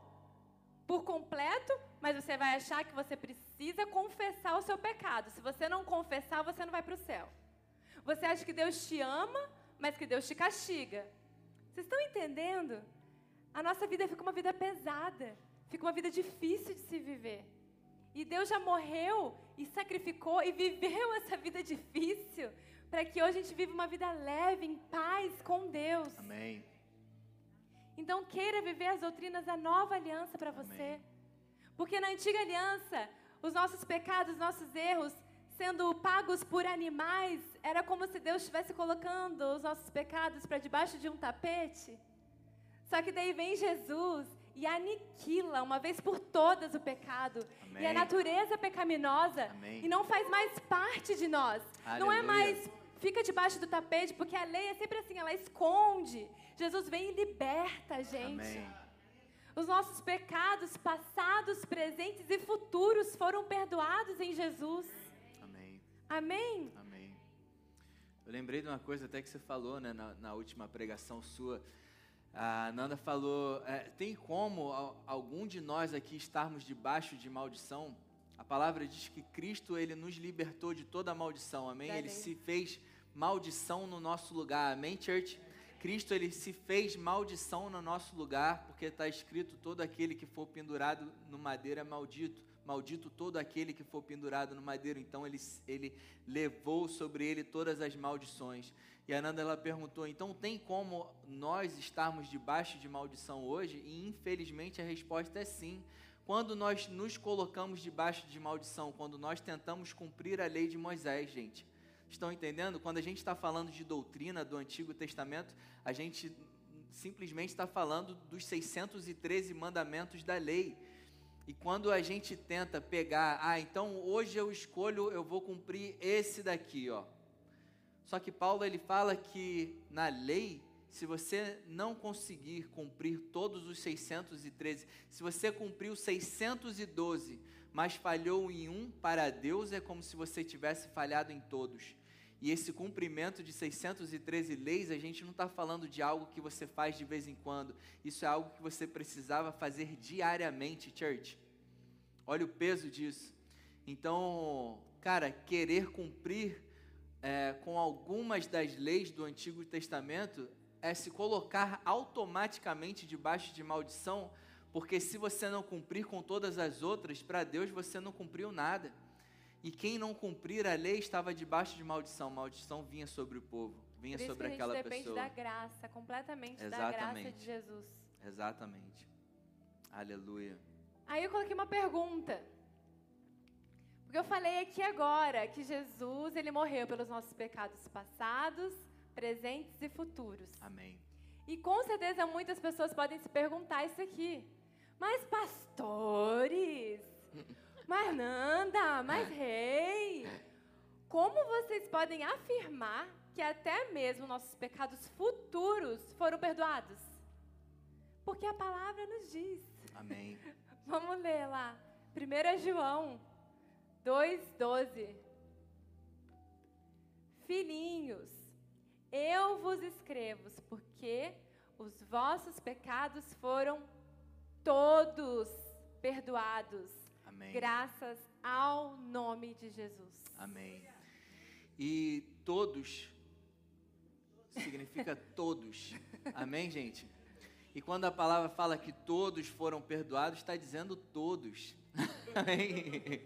A: por completo, mas você vai achar que você precisa confessar o seu pecado. Se você não confessar, você não vai para o céu. Você acha que Deus te ama, mas que Deus te castiga. Vocês estão entendendo? A nossa vida fica uma vida pesada, fica uma vida difícil de se viver. E Deus já morreu e sacrificou e viveu essa vida difícil para que hoje a gente viva uma vida leve, em paz com Deus.
B: Amém.
A: Então queira viver as doutrinas da nova aliança para você. Porque na antiga aliança, os nossos pecados, os nossos erros, sendo pagos por animais, era como se Deus estivesse colocando os nossos pecados para debaixo de um tapete. Só que daí vem Jesus e aniquila uma vez por todas o pecado
B: Amém.
A: e a natureza pecaminosa
B: Amém.
A: e não faz mais parte de nós. Não é
B: Aleluia.
A: mais fica debaixo do tapete, porque a lei é sempre assim, ela esconde. Jesus vem e liberta a gente.
B: Amém.
A: Os nossos pecados passados, presentes e futuros foram perdoados em Jesus.
B: Amém.
A: Amém?
B: Amém. Eu lembrei de uma coisa até que você falou né, na, na última pregação sua. A Nanda falou: é, tem como algum de nós aqui estarmos debaixo de maldição? A palavra diz que Cristo ele nos libertou de toda maldição, amém? Ele se fez maldição no nosso lugar, amém, church? Cristo ele se fez maldição no nosso lugar, porque está escrito: todo aquele que for pendurado no madeiro é maldito. Maldito todo aquele que for pendurado no madeiro. Então ele, ele levou sobre ele todas as maldições. E a Nanda ela perguntou: então tem como nós estarmos debaixo de maldição hoje? E infelizmente a resposta é sim. Quando nós nos colocamos debaixo de maldição, quando nós tentamos cumprir a lei de Moisés, gente. Estão entendendo? Quando a gente está falando de doutrina do Antigo Testamento, a gente simplesmente está falando dos 613 mandamentos da lei. E quando a gente tenta pegar, ah, então hoje eu escolho, eu vou cumprir esse daqui, ó. Só que Paulo ele fala que na lei se você não conseguir cumprir todos os 613, se você cumpriu 612, mas falhou em um, para Deus é como se você tivesse falhado em todos. E esse cumprimento de 613 leis, a gente não está falando de algo que você faz de vez em quando. Isso é algo que você precisava fazer diariamente, church. Olha o peso disso. Então, cara, querer cumprir é, com algumas das leis do Antigo Testamento é se colocar automaticamente debaixo de maldição, porque se você não cumprir com todas as outras, para Deus você não cumpriu nada. E quem não cumprir a lei estava debaixo de maldição, maldição vinha sobre o povo, vinha
A: Por isso
B: sobre
A: que
B: aquela
A: a gente
B: pessoa.
A: depende da graça, completamente Exatamente. da graça de Jesus.
B: Exatamente. Aleluia.
A: Aí eu coloquei uma pergunta. Porque eu falei aqui agora que Jesus, ele morreu pelos nossos pecados passados, presentes e futuros.
B: Amém.
A: E com certeza muitas pessoas podem se perguntar isso aqui. Mas pastores, mas Nanda, mas rei, como vocês podem afirmar que até mesmo nossos pecados futuros foram perdoados? Porque a palavra nos diz.
B: Amém.
A: Vamos ler lá. 1 João 2,12. Filhinhos, eu vos escrevo, porque os vossos pecados foram todos perdoados.
B: Amém.
A: Graças ao nome de Jesus.
B: Amém. E todos significa todos. Amém, gente? E quando a palavra fala que todos foram perdoados, está dizendo todos. Amém?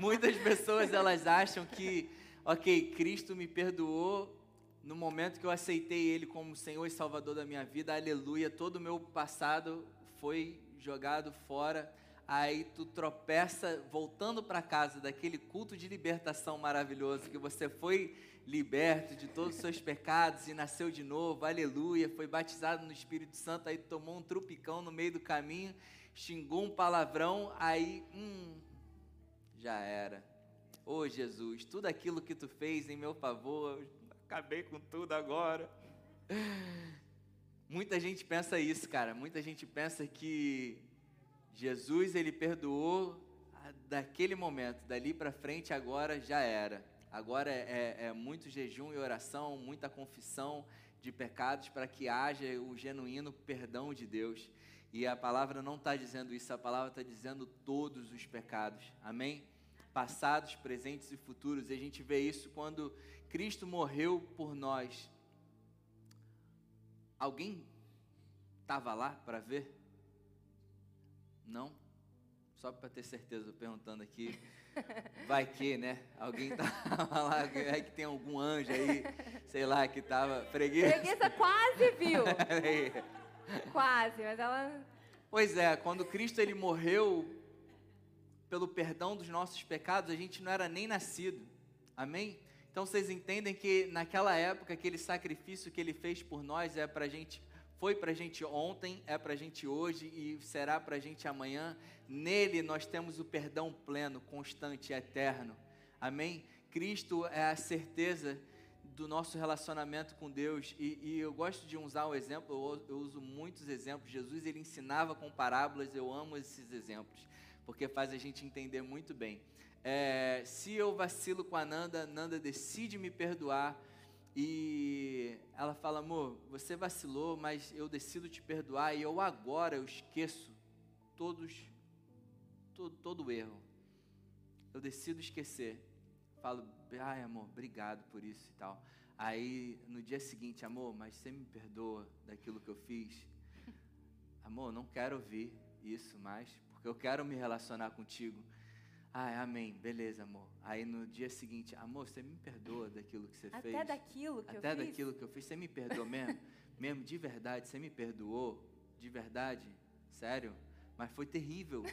B: Muitas pessoas elas acham que, ok, Cristo me perdoou, no momento que eu aceitei Ele como Senhor e Salvador da minha vida, aleluia, todo o meu passado foi jogado fora. Aí tu tropeça voltando para casa daquele culto de libertação maravilhoso que você foi liberto de todos os seus pecados e nasceu de novo, aleluia, foi batizado no Espírito Santo, aí tomou um trupicão no meio do caminho, xingou um palavrão, aí, hum, já era. Ô oh, Jesus, tudo aquilo que tu fez em meu favor, acabei com tudo agora. Muita gente pensa isso, cara. Muita gente pensa que Jesus ele perdoou daquele momento, dali para frente agora já era. Agora é, é, muito jejum e oração, muita confissão de pecados para que haja o genuíno perdão de Deus. E a palavra não está dizendo isso, a palavra está dizendo todos os pecados. Amém? Passados, presentes e futuros. E a gente vê isso quando Cristo morreu por nós. Alguém estava lá para ver? Não? Só para ter certeza, perguntando aqui. Vai que, né? Alguém estava lá, é que tem algum anjo aí, sei lá, que estava.
A: Freguesa. Freguesa quase viu. quase, mas ela.
B: Pois é, quando Cristo ele morreu pelo perdão dos nossos pecados, a gente não era nem nascido. Amém? Então vocês entendem que naquela época aquele sacrifício que ele fez por nós é para gente, foi para gente ontem, é para gente hoje e será para gente amanhã. Nele nós temos o perdão pleno, constante, eterno. Amém? Cristo é a certeza do nosso relacionamento com Deus, e, e eu gosto de usar um exemplo, eu, eu, uso muitos exemplos. Jesus ele ensinava com parábolas, eu amo esses exemplos, porque faz a gente entender muito bem. É, se eu vacilo com a Nanda, Nanda decide me perdoar, e ela fala: amor, você vacilou, mas eu decido te perdoar, e eu agora eu esqueço todos, todo, todo o erro. Eu decido esquecer. Falo, ai amor, obrigado por isso e tal. Aí no dia seguinte, amor, mas você me perdoa daquilo que eu fiz? Amor, não quero ouvir isso mais, porque eu quero me relacionar contigo. Ai, amém, beleza, amor. Aí no dia seguinte, amor, você me perdoa daquilo que você
A: Até
B: fez?
A: Até daquilo que
B: Até
A: eu fiz?
B: Até daquilo que eu fiz, você me perdoou mesmo? mesmo, de verdade, você me perdoou? De verdade? Sério? Mas foi terrível.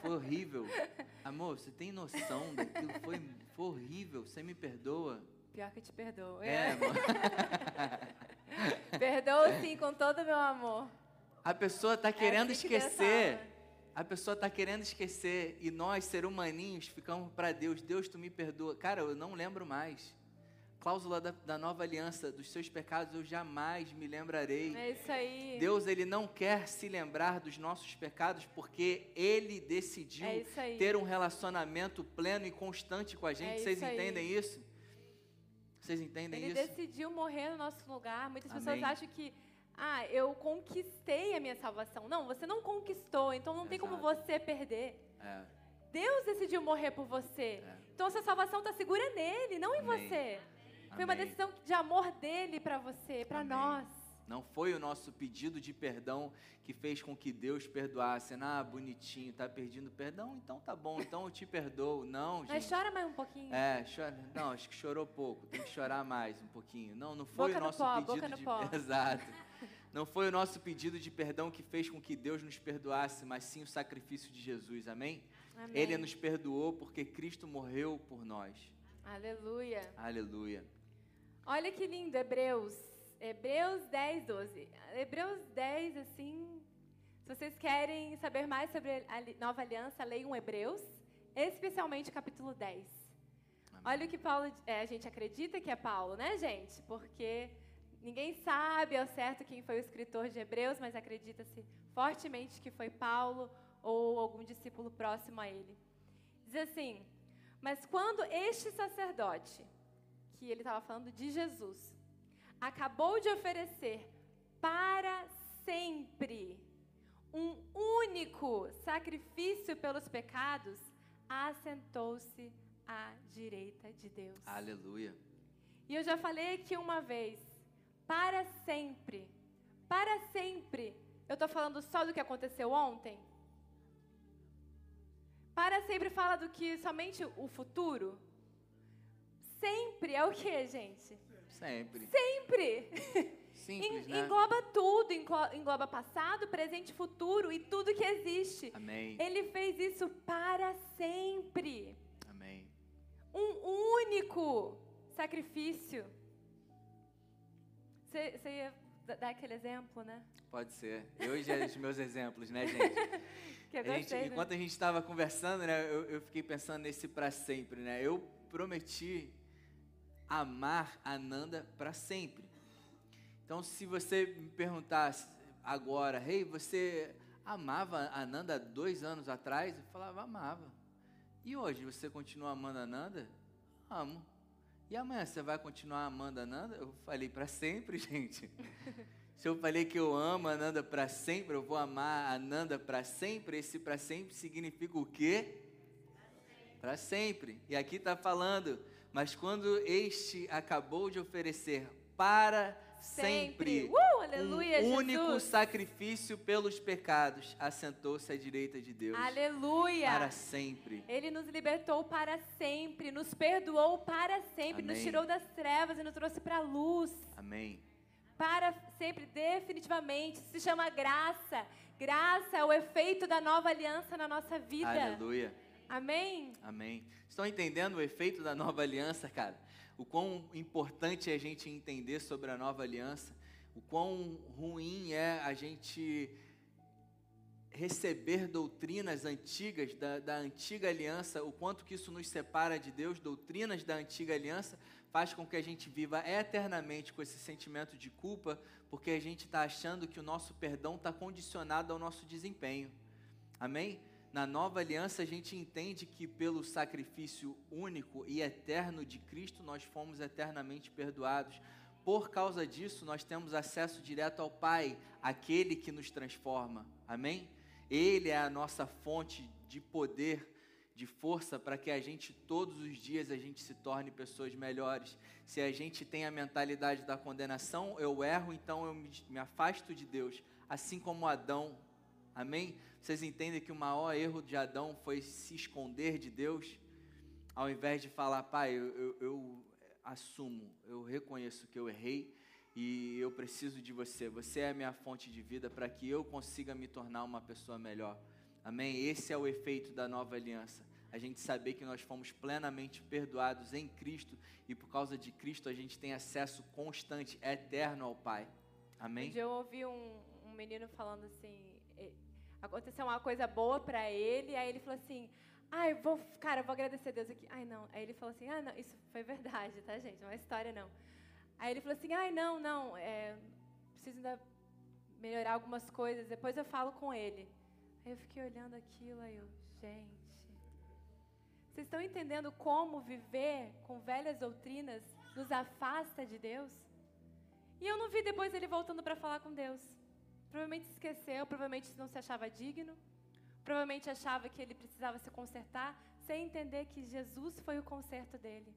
B: Foi horrível. Amor, você tem noção daquilo? Foi, foi horrível. Você me perdoa?
A: Pior que eu te perdoo.
B: É, amor.
A: Perdoo sim, com todo o meu amor.
B: A pessoa está querendo é assim esquecer. A pessoa está querendo esquecer. E nós, ser humaninhos, ficamos para Deus. Deus, tu me perdoa. Cara, eu não lembro mais cláusula da, da, nova aliança, dos seus pecados eu jamais me lembrarei.
A: É isso
B: aí.Deus, ele não quer se lembrar dos nossos pecados porque ele decidiu
A: é
B: ter um relacionamento pleno e constante com a gente.
A: É
B: Vocês
A: isso
B: entendem aí. isso? Vocês entendem
A: ele
B: isso?
A: Ele decidiu morrer no nosso lugar. Muitas
B: Amém.
A: pessoas acham que ah, eu conquistei a minha salvação. Não, você não conquistou, então não tem
B: Exato.
A: como você perder.
B: É.
A: Deus decidiu morrer por você.
B: É.
A: Então a sua salvação está segura nele, não em
B: Amém.
A: você. Foi uma
B: Amém.
A: decisão de amor dele para você, para
B: Amém.
A: nós.
B: Não foi o nosso pedido de perdão que fez com que Deus perdoasse. Ah, bonitinho, tá pedindo perdão? Então tá bom, então eu te perdoo. Não, gente.
A: Mas chora mais um pouquinho.
B: É, chora. Não, acho que chorou pouco. Tem que chorar mais um pouquinho. Não, não foi
A: boca
B: o nosso
A: no pó,
B: pedido
A: boca no
B: de
A: pó.
B: Exato. Não foi o nosso pedido de perdão que fez com que Deus nos perdoasse, mas sim o sacrifício de Jesus. Amém?
A: Amém.
B: Ele nos perdoou porque Cristo morreu por nós.
A: Aleluia.
B: Aleluia.
A: Olha que lindo, Hebreus. Hebreus 10, 12. Hebreus 10, assim. Se vocês querem saber mais sobre a nova aliança, leiam Hebreus, especialmente o capítulo 10.
B: Amém.
A: Olha o que Paulo. É, a gente acredita que é Paulo, né, gente? Porque ninguém sabe ao certo quem foi o escritor de Hebreus, mas acredita-se fortemente que foi Paulo ou algum discípulo próximo a ele. Diz assim: Mas quando este sacerdote que ele estava falando de Jesus, acabou de oferecer para sempre um único sacrifício pelos pecados, assentou-se à direita de Deus.
B: Aleluia.
A: E eu já falei aqui uma vez, para sempre, para sempre. Eu estou falando só do que aconteceu ontem? Para sempre fala do que somente o futuro? Sempre é o que, gente?
B: Sempre.
A: Sempre.
B: Simples,
A: En,
B: né?
A: Engloba tudo, engloba passado, presente, futuro e tudo que existe.
B: Amém.
A: Ele fez isso para sempre.
B: Amém.
A: Um único sacrifício. Você ia dar aquele exemplo, né?
B: Pode ser. Eu já os meus exemplos, né, gente?
A: Que eu
B: A gente,
A: gostei, né?
B: enquanto a gente estava conversando, né, eu, eu fiquei pensando nesse para sempre, né? Eu prometi amar a Nanda para sempre. Então, se você me perguntasse agora, hey, você amava a Nanda dois anos atrás? Eu falava, amava. E hoje, você continua amando a Nanda? Amo. E amanhã, você vai continuar amando a Nanda? Eu falei, para sempre, gente. Se eu falei que eu amo a Nanda para sempre, eu vou amar a Nanda para sempre. Esse para sempre significa o quê? Para sempre. E aqui está falando, mas quando este acabou de oferecer para sempre,
A: Sempre. Uh, aleluia,
B: um único
A: Jesus.
B: sacrifício pelos pecados, assentou-se à direita de Deus.
A: Aleluia.
B: Para sempre.
A: Ele nos libertou para sempre, nos perdoou para sempre, nos
B: Amém.
A: tirou das trevas e nos trouxe para a luz.
B: Amém.
A: Para sempre, definitivamente. Isso se chama graça. Graça é o efeito da nova aliança na nossa vida.
B: Aleluia.
A: Amém?
B: Amém. Estão entendendo o efeito da nova aliança, cara? O quão importante é a gente entender sobre a nova aliança, o quão ruim é a gente receber doutrinas antigas da, da antiga aliança, o quanto que isso nos separa de Deus, doutrinas da antiga aliança, faz com que a gente viva eternamente com esse sentimento de culpa, porque a gente está achando que o nosso perdão está condicionado ao nosso desempenho. Amém? Na nova aliança, a gente entende que pelo sacrifício único e eterno de Cristo, nós fomos eternamente perdoados. Por causa disso, nós temos acesso direto ao Pai, aquele que nos transforma. Amém? Ele é a nossa fonte de poder, de força para que a gente todos os dias a gente se torne pessoas melhores. Se a gente tem a mentalidade da condenação, eu erro, então eu me, me afasto de Deus, assim como Adão. Amém? Vocês entendem que o maior erro de Adão foi se esconder de Deus, ao invés de falar, pai, eu, eu, eu assumo, eu reconheço que eu errei e eu preciso de você. Você é a minha fonte de vida para que eu consiga me tornar uma pessoa melhor. Amém? Esse é o efeito da nova aliança. A gente saber que nós fomos plenamente perdoados em Cristo e por causa de Cristo a gente tem acesso constante, eterno ao Pai. Amém?
A: Eu ouvi um, um menino falando assim, aconteceu uma coisa boa para ele, aí ele falou assim, ai, ah, vou, cara, vou agradecer a Deus aqui. Ai, não. Aí ele falou assim, ah, não, isso foi verdade, tá, gente? Não é história, não. Aí ele falou assim: ai, não, não, é, preciso ainda melhorar algumas coisas, depois eu falo com ele. Aí eu fiquei olhando aquilo, aí eu, gente. Vocês estão entendendo como viver com velhas doutrinas nos afasta de Deus? E eu não vi depois ele voltando para falar com Deus. Provavelmente se esqueceu, provavelmente não se achava digno, provavelmente achava que ele precisava se consertar, sem entender que Jesus foi o conserto dele.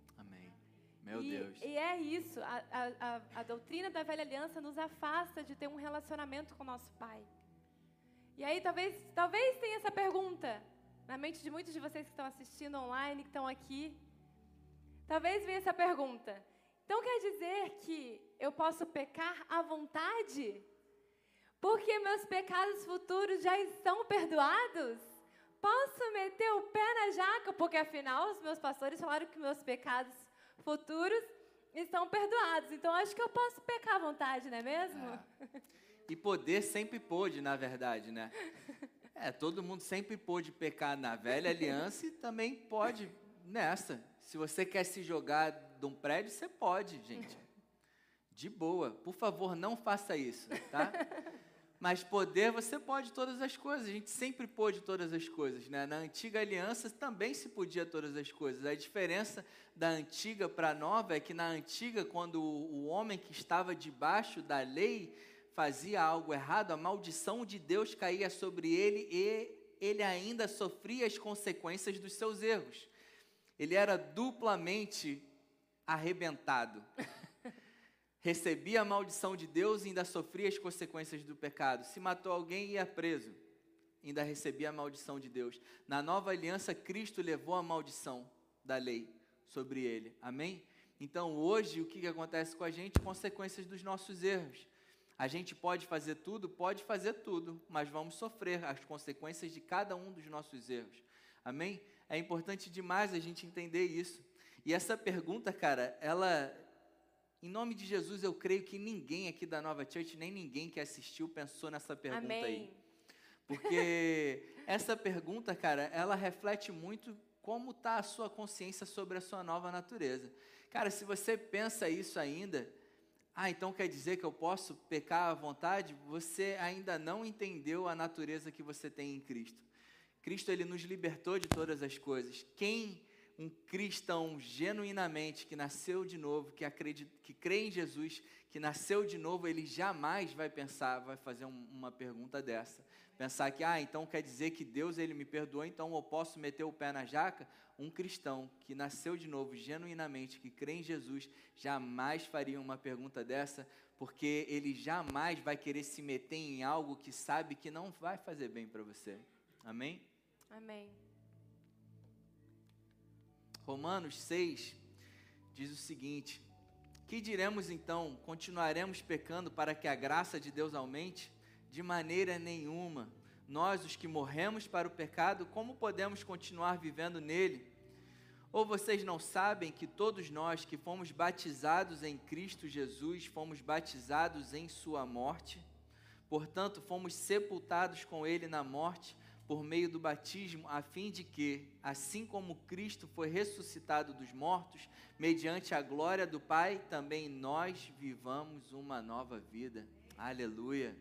B: Meu
A: e,
B: Deus.
A: E é isso. A, a, a, doutrina da velha aliança nos afasta de ter um relacionamento com o nosso Pai. E aí talvez, talvez tenha essa pergunta na mente de muitos de vocês que estão assistindo online, que estão aqui. Talvez venha essa pergunta. Então quer dizer que eu posso pecar à vontade? Porque meus pecados futuros já estão perdoados? Posso meter o pé na jaca? Porque afinal os meus pastores falaram que meus pecados futuros estão perdoados. Então acho que eu posso pecar à vontade, não é mesmo? É.
B: E poder sempre pôde, na verdade, né? É, todo mundo sempre pôde pecar na velha aliança e também pode nessa. Se você quer se jogar de um prédio, você pode, gente. De boa. Por favor, não faça isso, tá? Mas poder, você pode todas as coisas. A gente sempre pôde todas as coisas. Né? Na antiga aliança também se podia todas as coisas. A diferença da antiga para a nova é que na antiga, quando o homem que estava debaixo da lei fazia algo errado, a maldição de Deus caía sobre ele e ele ainda sofria as consequências dos seus erros. Ele era duplamente arrebentado recebia a maldição de Deus e ainda sofria as consequências do pecado. Se matou alguém, ia preso, ainda recebia a maldição de Deus. Na nova aliança, Cristo levou a maldição da lei sobre ele. Amém? Então, hoje, o que, acontece com a gente? Consequências dos nossos erros. A gente pode fazer tudo? Pode fazer tudo, mas vamos sofrer as consequências de cada um dos nossos erros. Amém? É importante demais a gente entender isso. E essa pergunta, cara, ela em nome de Jesus, eu creio que ninguém aqui da Nova Church, nem ninguém que assistiu, pensou nessa pergunta
A: Amém.
B: aí. Porque essa pergunta, cara, ela reflete muito como está a sua consciência sobre a sua nova natureza. Cara, se você pensa isso ainda, ah, então quer dizer que eu posso pecar à vontade? Você ainda não entendeu a natureza que você tem em Cristo. Cristo, ele nos libertou de todas as coisas. Quem um cristão genuinamente que nasceu de novo, que acredita, que crê em Jesus, que nasceu de novo, ele jamais vai pensar, vai fazer um, uma pergunta dessa. Pensar que, ah, então quer dizer que Deus ele me perdoou, então eu posso meter o pé na jaca? Um cristão que nasceu de novo genuinamente, que crê em Jesus, jamais faria uma pergunta dessa, porque ele jamais vai querer se meter em algo que sabe que não vai fazer bem para você. Amém?
A: Amém.
B: Romanos 6 diz o seguinte: Que diremos então? Continuaremos pecando para que a graça de Deus aumente? De maneira nenhuma. Nós, os que morremos para o pecado, como podemos continuar vivendo nele? Ou vocês não sabem que todos nós que fomos batizados em Cristo Jesus fomos batizados em Sua morte? Portanto, fomos sepultados com ele na morte por meio do batismo, a fim de que, assim como Cristo foi ressuscitado dos mortos, mediante a glória do Pai, também nós vivamos uma nova vida. Aleluia.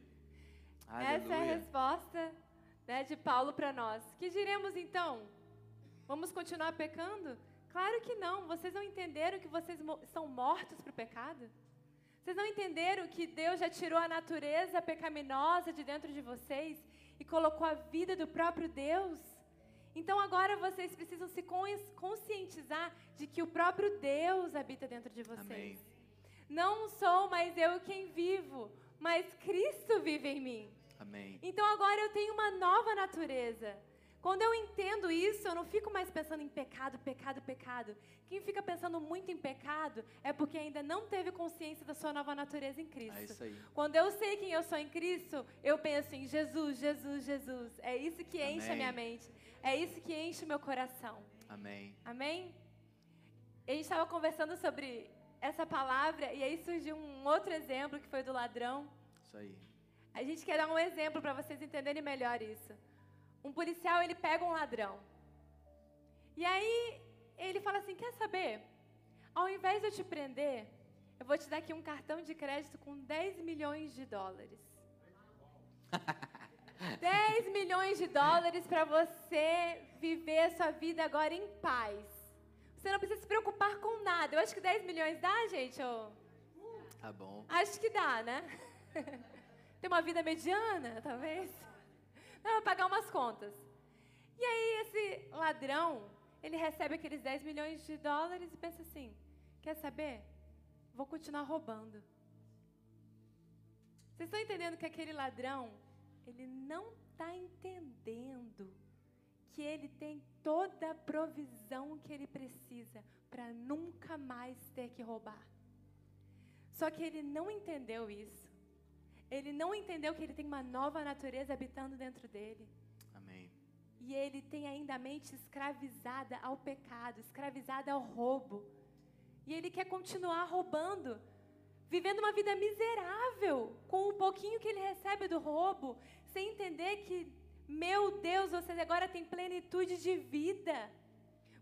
A: Aleluia. Essa é a resposta né, de Paulo para nós. Que diremos então? Vamos continuar pecando? Claro que não. Vocês não entenderam que vocês são mortos para o pecado? Vocês não entenderam que Deus já tirou a natureza pecaminosa de dentro de vocês e colocou a vida do próprio Deus? Então agora vocês precisam se conscientizar de que o próprio Deus habita dentro de vocês. Amém. Não sou mais eu quem vivo, mas Cristo vive em mim.
B: Amém.
A: Então agora eu tenho uma nova natureza. Quando eu entendo isso, eu não fico mais pensando em pecado, pecado, pecado. Quem fica pensando muito em pecado é porque ainda não teve consciência da sua nova natureza em Cristo. É
B: isso aí.
A: Quando eu sei quem eu sou em Cristo, eu penso em Jesus, Jesus, Jesus. É isso que Amém. enche a minha mente. É isso que enche o meu coração.
B: Amém.
A: Amém? A gente estava conversando sobre essa palavra e aí surgiu um outro exemplo que foi do ladrão.
B: Isso aí.
A: A gente quer dar um exemplo para vocês entenderem melhor isso. Um policial, ele pega um ladrão. E aí, ele fala assim: Quer saber? Ao invés de eu te prender, eu vou te dar aqui um cartão de crédito com 10 milhões de dólares. 10 milhões de dólares para você viver a sua vida agora em paz. Você não precisa se preocupar com nada. Eu acho que 10 milhões dá, gente? Oh.
B: Tá bom.
A: Acho que dá, né? Tem uma vida mediana, talvez. Não, vou pagar umas contas. E aí esse ladrão, ele recebe aqueles 10 milhões de dólares e pensa assim: quer saber? Vou continuar roubando. Vocês estão entendendo que aquele ladrão, ele não está entendendo que ele tem toda a provisão que ele precisa para nunca mais ter que roubar. Só que ele não entendeu isso. Ele não entendeu que ele tem uma nova natureza habitando dentro dele.
B: Amém.
A: E ele tem ainda a mente escravizada ao pecado, escravizada ao roubo. E ele quer continuar roubando, vivendo uma vida miserável, com o pouquinho que ele recebe do roubo, sem entender que, meu Deus, você agora tem plenitude de vida.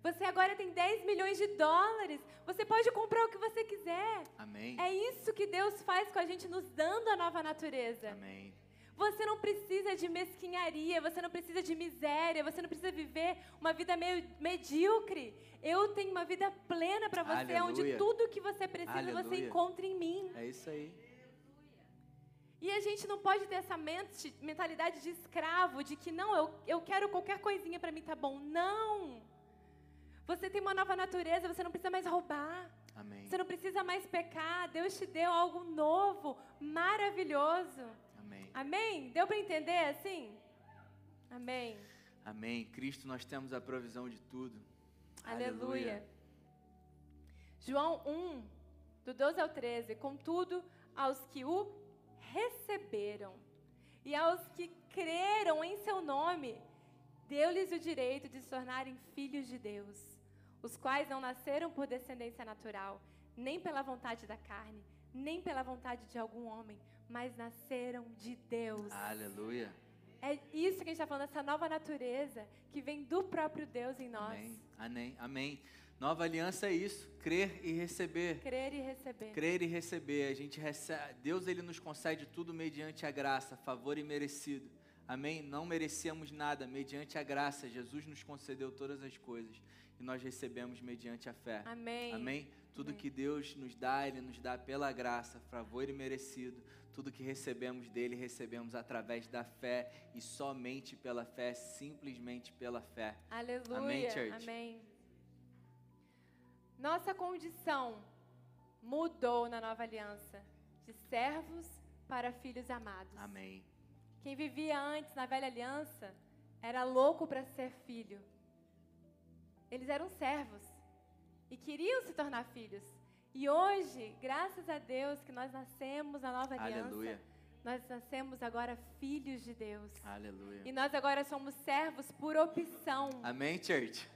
A: Você agora tem 10 milhões de dólares. Você pode comprar o que você quiser.
B: Amém.
A: É isso que Deus faz com a gente, nos dando a nova natureza.
B: Amém.
A: Você não precisa de mesquinharia, você não precisa de miséria, você não precisa viver uma vida meio medíocre. Eu tenho uma vida plena para você, Aleluia. onde tudo que você precisa Aleluia. você encontra em mim.
B: É isso aí.
A: E a gente não pode ter essa mente, mentalidade de escravo, de que não, eu, eu quero qualquer coisinha para mim tá bom. Não! Você tem uma nova natureza, você não precisa mais roubar.
B: Amém.
A: Você não precisa mais pecar. Deus te deu algo novo, maravilhoso.
B: Amém.
A: Amém? Deu para entender assim? Amém.
B: Amém. Cristo, nós temos a provisão de tudo.
A: Aleluia. Aleluia. João 1, do 12 ao 13. Contudo, aos que o receberam e aos que creram em seu nome, deu-lhes o direito de se tornarem filhos de Deus os quais não nasceram por descendência natural, nem pela vontade da carne, nem pela vontade de algum homem, mas nasceram de Deus.
B: Aleluia.
A: É isso que a gente está falando, essa nova natureza que vem do próprio Deus em nós.
B: Amém. Amém. Amém. Nova aliança é isso, crer e receber.
A: Crer e receber.
B: Crer e receber. A gente recebe, Deus ele nos concede tudo mediante a graça, favor e merecido. Amém? Não merecíamos nada, mediante a graça, Jesus nos concedeu todas as coisas e nós recebemos mediante a fé.
A: Amém.
B: Amém? Tudo Amém. que Deus nos dá, Ele nos dá pela graça, favor e merecido. Tudo que recebemos dele, recebemos através da fé e somente pela fé, simplesmente pela fé.
A: Aleluia. Amém, church? Amém. Nossa condição mudou na nova aliança, de servos para filhos amados.
B: Amém.
A: Quem vivia antes na velha aliança era louco para ser filho. Eles eram servos e queriam se tornar filhos. E hoje, graças a Deus que nós nascemos na nova aliança, Aleluia. nós nascemos agora filhos de Deus.
B: Aleluia.
A: E nós agora somos servos por opção.
B: Amém, church?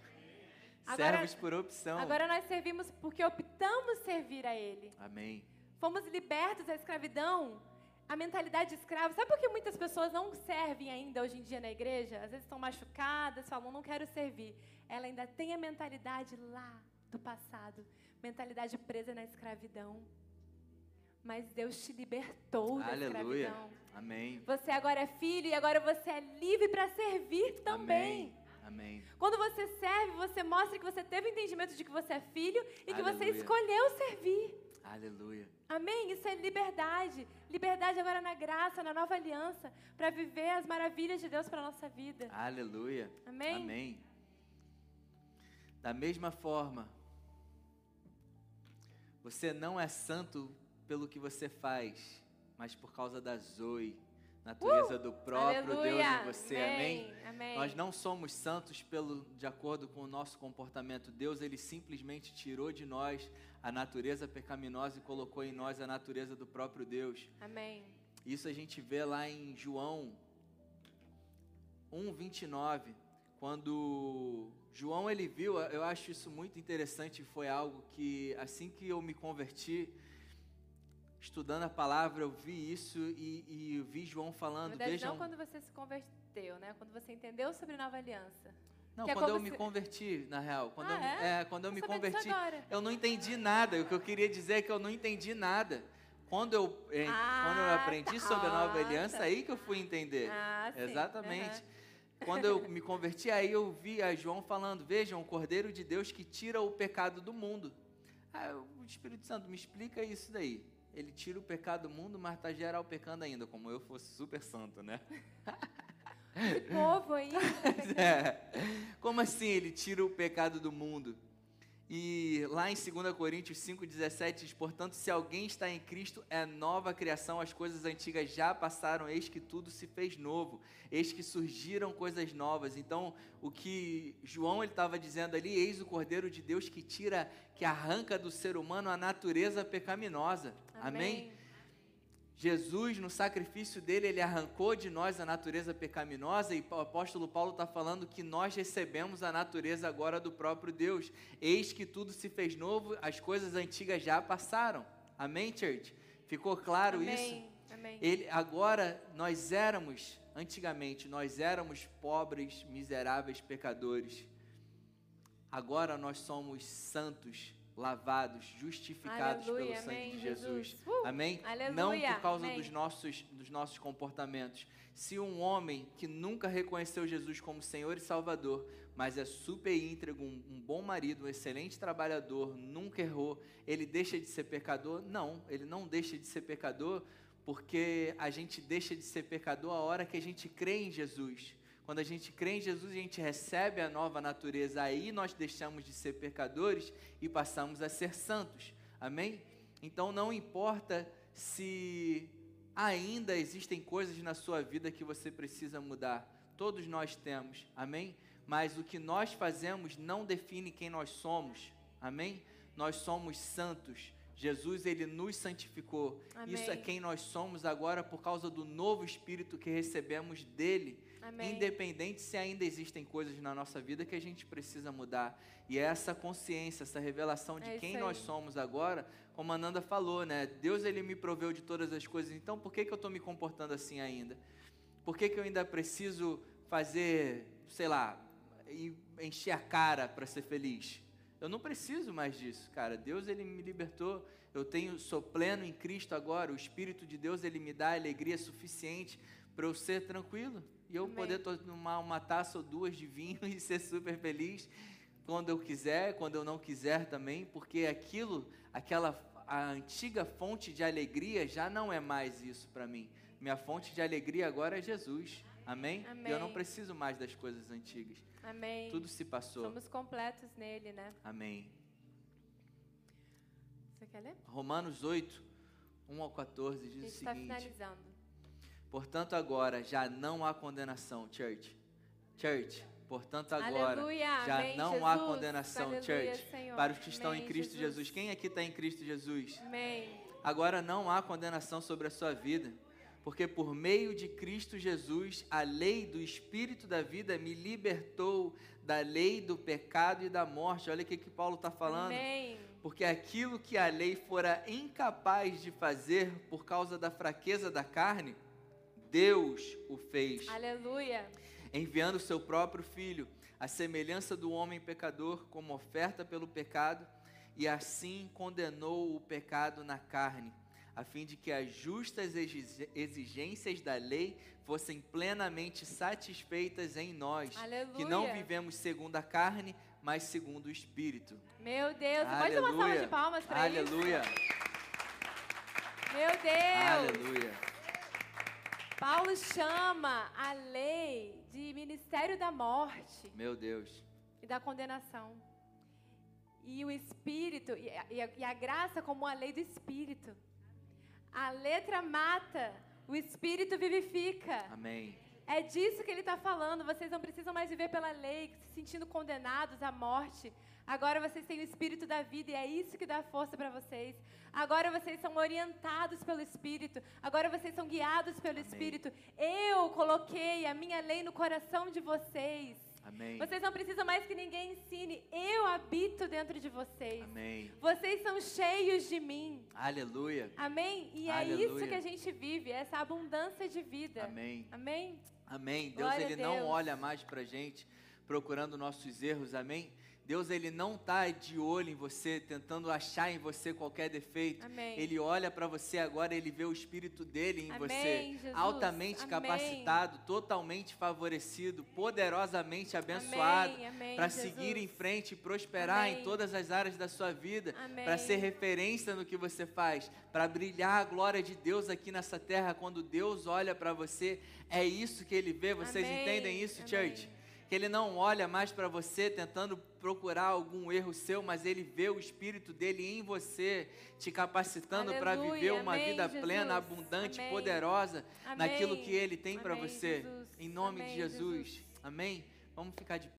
B: Agora, servos por opção.
A: Agora nós servimos porque optamos servir a Ele.
B: Amém.
A: Fomos libertos da escravidão a mentalidade de escravo. Sabe por que muitas pessoas não servem ainda hoje em dia na igreja? Às vezes estão machucadas, falam, não quero servir. Ela ainda tem a mentalidade lá do passado mentalidade presa na escravidão. Mas Deus te libertou da
B: Aleluia.
A: escravidão.
B: Amém.
A: Você agora é filho e agora você é livre para servir também.
B: Amém. Amém.
A: Quando você serve, você mostra que você teve o entendimento de que você é filho e que você
B: Aleluia.
A: escolheu servir.
B: Aleluia.
A: Amém? Isso é liberdade. Liberdade agora na graça, na nova aliança, para viver as maravilhas de Deus para nossa vida.
B: Aleluia.
A: Amém?
B: Amém. Da mesma forma, você não é santo pelo que você faz, mas por causa da Zoe, natureza
A: Uh!
B: do próprio Deus
A: Aleluia.
B: em você. Amém?
A: Amém.
B: Nós não somos santos pelo de acordo com o nosso comportamento. Deus ele simplesmente tirou de nós a natureza pecaminosa e colocou em nós a natureza do próprio Deus.
A: Amém.
B: Isso a gente vê lá em João 1:29, quando João ele viu, eu acho isso muito interessante, foi algo que assim que eu me converti, estudando a palavra, eu vi isso e, e eu vi João
A: Na
B: falando,
A: verdade,
B: vejam,
A: não quando você se converteu, né? Quando você entendeu sobre nova aliança.
B: não,
A: que é
B: quando eu
A: como
B: me
A: se-
B: converti, na real, quando
A: Ah,
B: eu, me-
A: é?
B: é, quando eu me
A: sabendo disso
B: converti, eu não entendi nada. O que eu queria dizer é que eu não entendi nada. Quando eu, eh,
A: Ah,
B: quando eu aprendi
A: tá.
B: sobre a nova aliança, aí que eu fui entender.
A: Ah, sim.
B: Exatamente.
A: Aham.
B: Quando eu me converti, aí eu vi a João falando: Vejam, o Cordeiro de Deus que tira o pecado do mundo. Aí o Espírito Santo me explica isso daí. Ele tira o pecado do mundo, mas está geral pecando ainda, como eu fosse super santo, né?
A: Esse povo aí.
B: É. Como assim ele tira o pecado do mundo? E lá em 2 Coríntios 5,17 diz: Portanto, se alguém está em Cristo, é nova criação, as coisas antigas já passaram, eis que tudo se fez novo, eis que surgiram coisas novas. Então, o que João estava dizendo ali, eis o Cordeiro de Deus que tira, que arranca do ser humano a natureza pecaminosa. Amém? Jesus, no sacrifício dele, ele arrancou de nós a natureza pecaminosa e o apóstolo Paulo está falando que nós recebemos a natureza agora do próprio Deus. Eis que tudo se fez novo, as coisas antigas já passaram. Amém, church? Ficou claro isso?
A: Amém. Amém.
B: Ele, agora nós éramos, antigamente, nós éramos pobres, miseráveis pecadores. Agora nós somos santos, lavados, justificados
A: Aleluia,
B: pelo sangue
A: amém,
B: de Jesus.
A: Jesus. Uh,
B: Amém?
A: aleluia,
B: Não por causa
A: amém.
B: dos nossos, dos nossos comportamentos. Se um homem que nunca reconheceu Jesus como Senhor e Salvador, mas é super íntegro, um, um bom marido, um excelente trabalhador, nunca errou, ele deixa de ser pecador? Não, ele não deixa de ser pecador porque a gente deixa de ser pecador a hora que a gente crê em Jesus. Quando a gente crê em Jesus, a gente recebe a nova natureza, aí nós deixamos de ser pecadores e passamos a ser santos. Amém? Então não importa se ainda existem coisas na sua vida que você precisa mudar. Todos nós temos. Amém? Mas o que nós fazemos não define quem nós somos. Amém? Nós somos santos. Jesus ele nos santificou.
A: Amém.
B: Isso é quem nós somos agora por causa do novo espírito que recebemos dele.
A: Amém.
B: Independente se ainda existem coisas na nossa vida que a gente precisa mudar. E é essa consciência, essa revelação de
A: É
B: quem nós somos agora, como a Nanda falou, né? Deus ele me proveu de todas as coisas, então por que, que eu estou me comportando assim ainda? Por que, que eu ainda preciso fazer, sei lá, encher a cara para ser feliz? Eu não preciso mais disso, cara. Deus ele me libertou. Eu tenho sou pleno em Cristo agora. O Espírito de Deus ele me dá alegria suficiente para eu ser tranquilo e eu
A: Amém.
B: poder tomar uma taça ou duas de vinho e ser super feliz quando eu quiser, quando eu não quiser também, porque aquilo, aquela a antiga fonte de alegria já não é mais isso para mim. Minha fonte de alegria agora é Jesus. Amém? E eu não
A: Amém.
B: preciso mais das coisas antigas.
A: Amém.
B: Tudo se passou.
A: Somos completos nele, né?
B: Amém.
A: Você quer ler?
B: Romanos 8, 1 ao 14
A: A
B: diz
A: gente
B: o
A: está
B: seguinte:
A: finalizando.
B: Portanto, agora já não há condenação, church. Church, portanto, agora
A: Aleluia,
B: já
A: amém,
B: não há
A: Jesus.
B: condenação,
A: Aleluia,
B: church,
A: Senhor.
B: para os que estão em
A: Amém,
B: Cristo Jesus.
A: Jesus.
B: Quem aqui está em Cristo Jesus?
A: Amém.
B: Agora não há condenação sobre a sua vida, porque por meio de Cristo Jesus, a lei do Espírito da vida me libertou da lei do pecado e da morte. Olha o que, que Paulo está falando.
A: Amém.
B: Porque aquilo que a lei fora incapaz de fazer por causa da fraqueza da carne, Deus o fez.
A: Aleluia.
B: Enviando o seu próprio filho, à semelhança do homem pecador, como oferta pelo pecado, e assim condenou o pecado na carne a fim de que as justas exigências da lei fossem plenamente satisfeitas em nós,
A: Aleluia.
B: que não vivemos segundo a carne, mas segundo o Espírito.
A: Meu Deus, pode dar uma salva de palmas para
B: isso? Aleluia.
A: Meu Deus.
B: Aleluia.
A: Paulo chama a lei de ministério da morte.
B: Meu Deus.
A: E da condenação. E o Espírito, e a, e a graça como a lei do Espírito. A letra mata, o espírito vivifica.
B: Amém.
A: É disso que ele está falando. Vocês não precisam mais viver pela lei, se sentindo condenados à morte. Agora vocês têm o espírito da vida e é isso que dá força para vocês. Agora vocês são orientados pelo espírito. Agora vocês são guiados pelo Amém. espírito. Eu coloquei a minha lei no coração de vocês.
B: Amém.
A: Vocês não precisam mais que ninguém ensine. Eu habito dentro de vocês.
B: Amém.
A: Vocês são cheios de mim.
B: Aleluia.
A: Amém? E Aleluia. é isso que a gente vive, essa abundância de vida.
B: Amém.
A: Amém?
B: Amém. Deus, ele Deus. não olha mais pra gente procurando nossos erros. Amém? Deus ele não está de olho em você, tentando achar em você qualquer defeito.
A: Amém.
B: Ele olha para você agora, ele vê o espírito dele em
A: Amém,
B: você,
A: Jesus.
B: altamente
A: Amém.
B: capacitado, totalmente favorecido, poderosamente abençoado, para seguir em frente e prosperar em todas as áreas da sua vida, para ser referência no que você faz, para brilhar a glória de Deus aqui nessa terra. Quando Deus olha para você, é isso que ele vê. Vocês entendem isso, church? Que ele não olha mais para você tentando procurar algum erro seu, mas ele vê o espírito dele em você, te capacitando para viver uma
A: amém,
B: vida
A: Jesus.
B: plena, abundante,
A: amém.
B: poderosa
A: amém.
B: naquilo que ele tem para você.
A: Jesus.
B: Em nome de Jesus. Jesus. Amém? Vamos ficar de